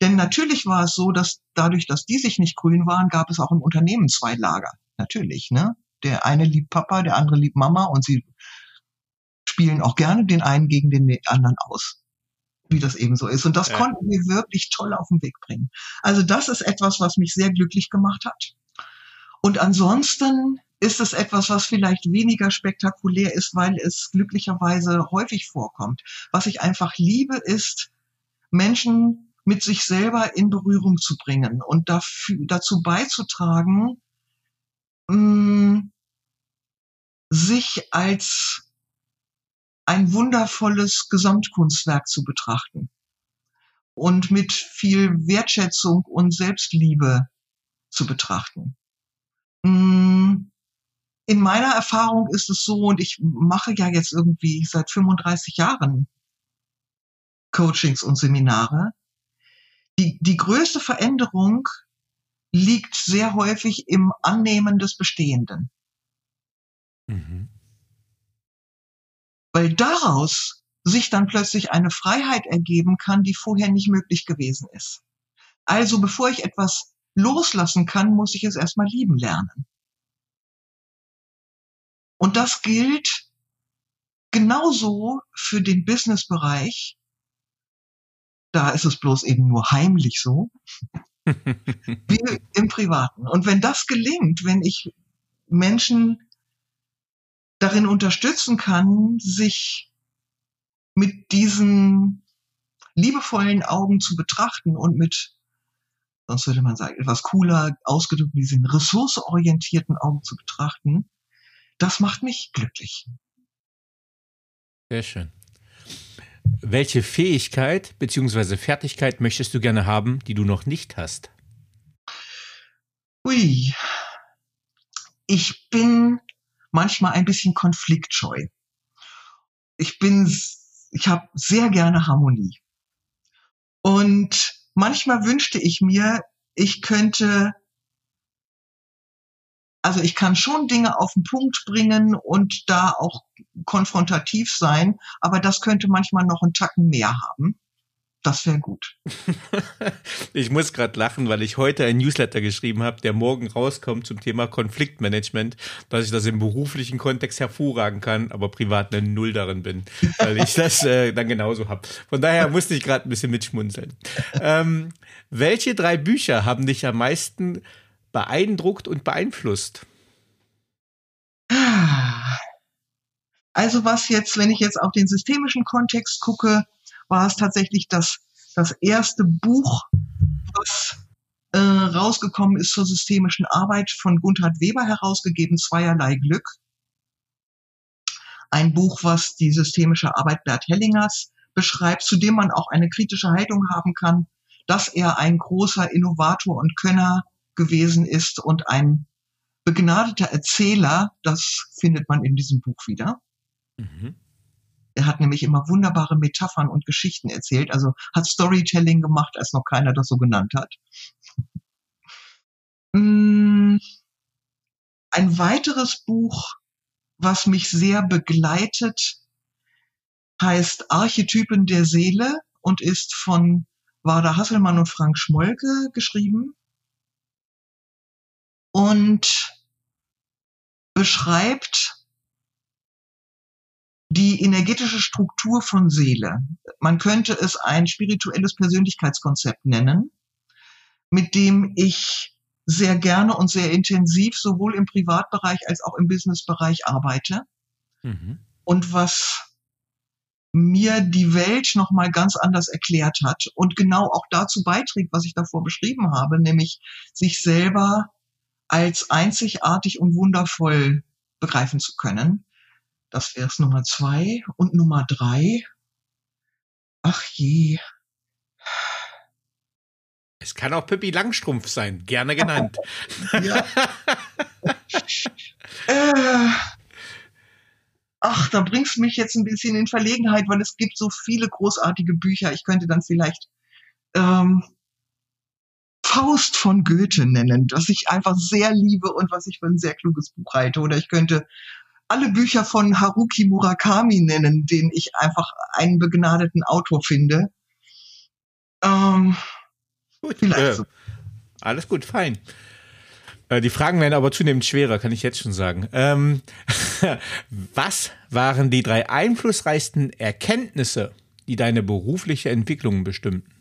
Denn natürlich war es so, dass dadurch, dass die sich nicht grün waren, gab es auch im Unternehmen zwei Lager. Natürlich, ne? Der eine liebt Papa, der andere liebt Mama und sie spielen auch gerne den einen gegen den anderen aus. Wie das eben so ist. Und das ja. konnten wir wirklich toll auf den Weg bringen. Also das ist etwas, was mich sehr glücklich gemacht hat. Und ansonsten ist es etwas, was vielleicht weniger spektakulär ist, weil es glücklicherweise häufig vorkommt. Was ich einfach liebe, ist, Menschen mit sich selber in Berührung zu bringen und dafür, dazu beizutragen, mm, sich als ein wundervolles Gesamtkunstwerk zu betrachten und mit viel Wertschätzung und Selbstliebe zu betrachten. Mm, in meiner Erfahrung ist es so, und ich mache ja jetzt irgendwie seit 35 Jahren Coachings und Seminare. Die, die größte Veränderung liegt sehr häufig im Annehmen des Bestehenden. Mhm. Weil daraus sich dann plötzlich eine Freiheit ergeben kann, die vorher nicht möglich gewesen ist. Also bevor ich etwas loslassen kann, muss ich es erstmal lieben lernen. Und das gilt genauso für den Businessbereich da ist es bloß eben nur heimlich so. wie im Privaten. Und wenn das gelingt, wenn ich Menschen darin unterstützen kann, sich mit diesen liebevollen Augen zu betrachten und mit, sonst würde man sagen, etwas cooler ausgedrückt, diesen ressourceorientierten Augen zu betrachten, das macht mich glücklich. Sehr schön. Welche Fähigkeit bzw. Fertigkeit möchtest du gerne haben, die du noch nicht hast? Ui. Ich bin manchmal ein bisschen konfliktscheu. Ich bin, ich habe sehr gerne Harmonie. Und manchmal wünschte ich mir, ich könnte also ich kann schon Dinge auf den Punkt bringen und da auch konfrontativ sein, aber das könnte manchmal noch einen Tacken mehr haben. Das wäre gut. ich muss gerade lachen, weil ich heute ein Newsletter geschrieben habe, der morgen rauskommt zum Thema Konfliktmanagement, dass ich das im beruflichen Kontext hervorragen kann, aber privat eine Null darin bin, weil ich das äh, dann genauso habe. Von daher musste ich gerade ein bisschen mitschmunzeln. Ähm, welche drei Bücher haben dich am meisten beeindruckt und beeinflusst? Also was jetzt, wenn ich jetzt auf den systemischen Kontext gucke, war es tatsächlich das, das erste Buch, was äh, rausgekommen ist zur systemischen Arbeit von Gunther Weber herausgegeben, Zweierlei Glück. Ein Buch, was die systemische Arbeit Bert Hellingers beschreibt, zu dem man auch eine kritische Haltung haben kann, dass er ein großer Innovator und Könner gewesen ist und ein begnadeter Erzähler, das findet man in diesem Buch wieder. Mhm. Er hat nämlich immer wunderbare Metaphern und Geschichten erzählt, also hat Storytelling gemacht, als noch keiner das so genannt hat. Mm, ein weiteres Buch, was mich sehr begleitet, heißt Archetypen der Seele und ist von Wada Hasselmann und Frank Schmolke geschrieben und beschreibt die energetische Struktur von Seele. Man könnte es ein spirituelles Persönlichkeitskonzept nennen, mit dem ich sehr gerne und sehr intensiv sowohl im Privatbereich als auch im Businessbereich arbeite. Mhm. Und was mir die Welt noch mal ganz anders erklärt hat und genau auch dazu beiträgt, was ich davor beschrieben habe, nämlich sich selber als einzigartig und wundervoll begreifen zu können. Das wäre es Nummer zwei. Und Nummer drei. Ach je. Es kann auch Pippi Langstrumpf sein, gerne genannt. ja. äh, ach, da bringst du mich jetzt ein bisschen in Verlegenheit, weil es gibt so viele großartige Bücher. Ich könnte dann vielleicht ähm, Faust von Goethe nennen, das ich einfach sehr liebe und was ich für ein sehr kluges Buch halte. Oder ich könnte alle Bücher von Haruki Murakami nennen, den ich einfach einen begnadeten Autor finde. Ähm, gut, äh, so. Alles gut, fein. Äh, die Fragen werden aber zunehmend schwerer, kann ich jetzt schon sagen. Ähm, was waren die drei einflussreichsten Erkenntnisse, die deine berufliche Entwicklung bestimmten?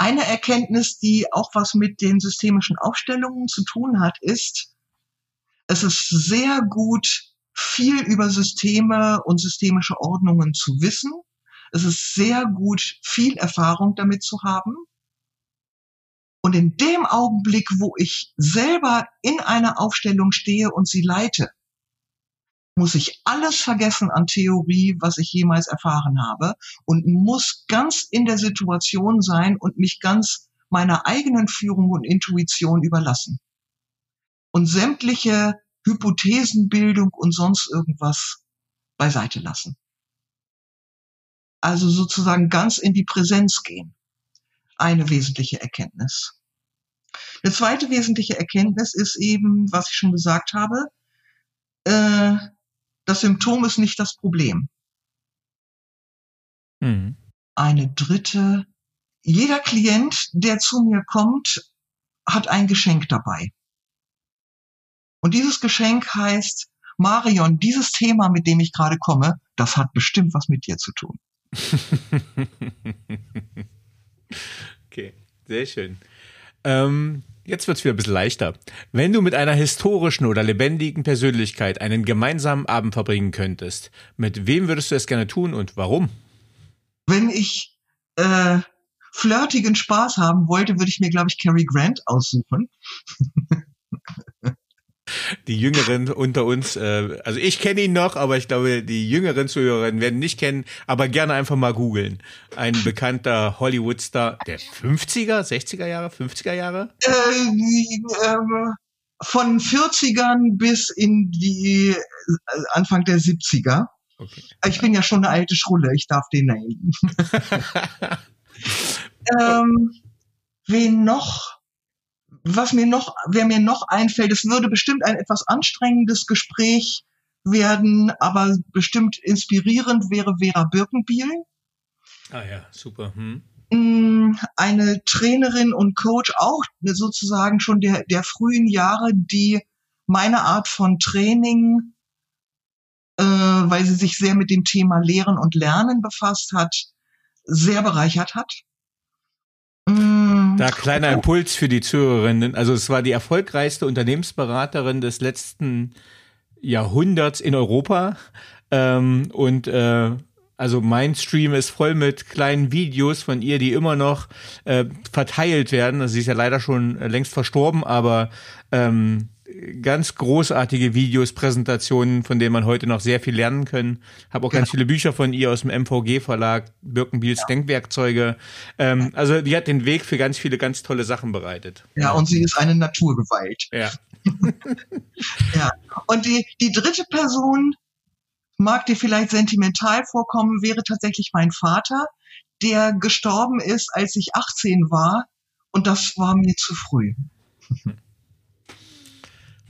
Eine Erkenntnis, die auch was mit den systemischen Aufstellungen zu tun hat, ist, es ist sehr gut, viel über Systeme und systemische Ordnungen zu wissen. Es ist sehr gut, viel Erfahrung damit zu haben. Und in dem Augenblick, wo ich selber in einer Aufstellung stehe und sie leite, muss ich alles vergessen an Theorie, was ich jemals erfahren habe und muss ganz in der Situation sein und mich ganz meiner eigenen Führung und Intuition überlassen. Und sämtliche Hypothesenbildung und sonst irgendwas beiseite lassen. Also sozusagen ganz in die Präsenz gehen. Eine wesentliche Erkenntnis. Eine zweite wesentliche Erkenntnis ist eben, was ich schon gesagt habe, äh, das Symptom ist nicht das Problem. Mhm. Eine dritte, jeder Klient, der zu mir kommt, hat ein Geschenk dabei. Und dieses Geschenk heißt, Marion, dieses Thema, mit dem ich gerade komme, das hat bestimmt was mit dir zu tun. okay, Sehr schön. Ähm, jetzt wird's wieder ein bisschen leichter. Wenn du mit einer historischen oder lebendigen Persönlichkeit einen gemeinsamen Abend verbringen könntest, mit wem würdest du es gerne tun und warum? Wenn ich äh, flirtigen Spaß haben wollte, würde ich mir, glaube ich, Cary Grant aussuchen. Die Jüngeren unter uns, äh, also ich kenne ihn noch, aber ich glaube, die jüngeren Zuhörerinnen werden nicht kennen, aber gerne einfach mal googeln. Ein bekannter Hollywood-Star der 50er, 60er Jahre, 50er Jahre? Äh, äh, von 40ern bis in die äh, Anfang der 70er. Okay. Ich bin ja schon eine alte Schrulle, ich darf den nennen. ähm, wen noch? Was mir noch, wer mir noch einfällt, es würde bestimmt ein etwas anstrengendes Gespräch werden, aber bestimmt inspirierend wäre Vera Birkenbiel. Ah ja, super. Hm. Mm, eine Trainerin und Coach auch sozusagen schon der, der frühen Jahre, die meine Art von Training, äh, weil sie sich sehr mit dem Thema Lehren und Lernen befasst hat, sehr bereichert hat. Mm. Da kleiner Impuls für die Zuhörerinnen. Also es war die erfolgreichste Unternehmensberaterin des letzten Jahrhunderts in Europa. Ähm, und äh, also mein Stream ist voll mit kleinen Videos von ihr, die immer noch äh, verteilt werden. Also sie ist ja leider schon längst verstorben, aber ähm, ganz großartige Videos, Präsentationen, von denen man heute noch sehr viel lernen können. Habe auch ganz viele Bücher von ihr aus dem MVG-Verlag, Birkenbiels ja. Denkwerkzeuge. Ähm, also die hat den Weg für ganz viele ganz tolle Sachen bereitet. Ja, und sie ist eine Naturgewalt. Ja. ja. Und die, die dritte Person mag dir vielleicht sentimental vorkommen, wäre tatsächlich mein Vater, der gestorben ist, als ich 18 war. Und das war mir zu früh.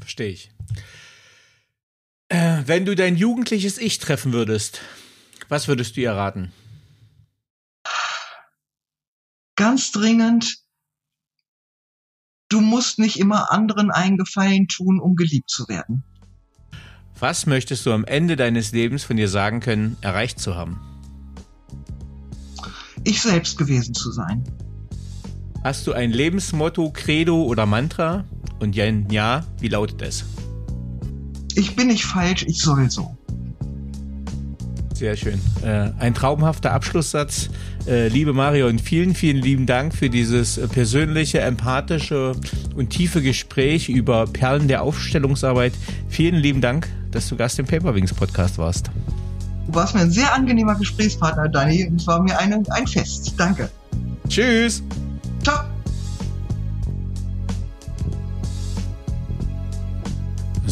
verstehe ich. Äh, wenn du dein jugendliches Ich treffen würdest, was würdest du ihr raten? Ganz dringend, du musst nicht immer anderen einen Gefallen tun, um geliebt zu werden. Was möchtest du am Ende deines Lebens von dir sagen können, erreicht zu haben? Ich selbst gewesen zu sein. Hast du ein Lebensmotto, Credo oder Mantra? Und wenn ja, wie lautet es? Ich bin nicht falsch, ich soll so. Sehr schön. Äh, ein traumhafter Abschlusssatz. Äh, liebe Marion, vielen, vielen lieben Dank für dieses persönliche, empathische und tiefe Gespräch über Perlen der Aufstellungsarbeit. Vielen lieben Dank, dass du Gast im Paperwings Podcast warst. Du warst mir ein sehr angenehmer Gesprächspartner, Dani. Es war mir eine, ein Fest. Danke. Tschüss.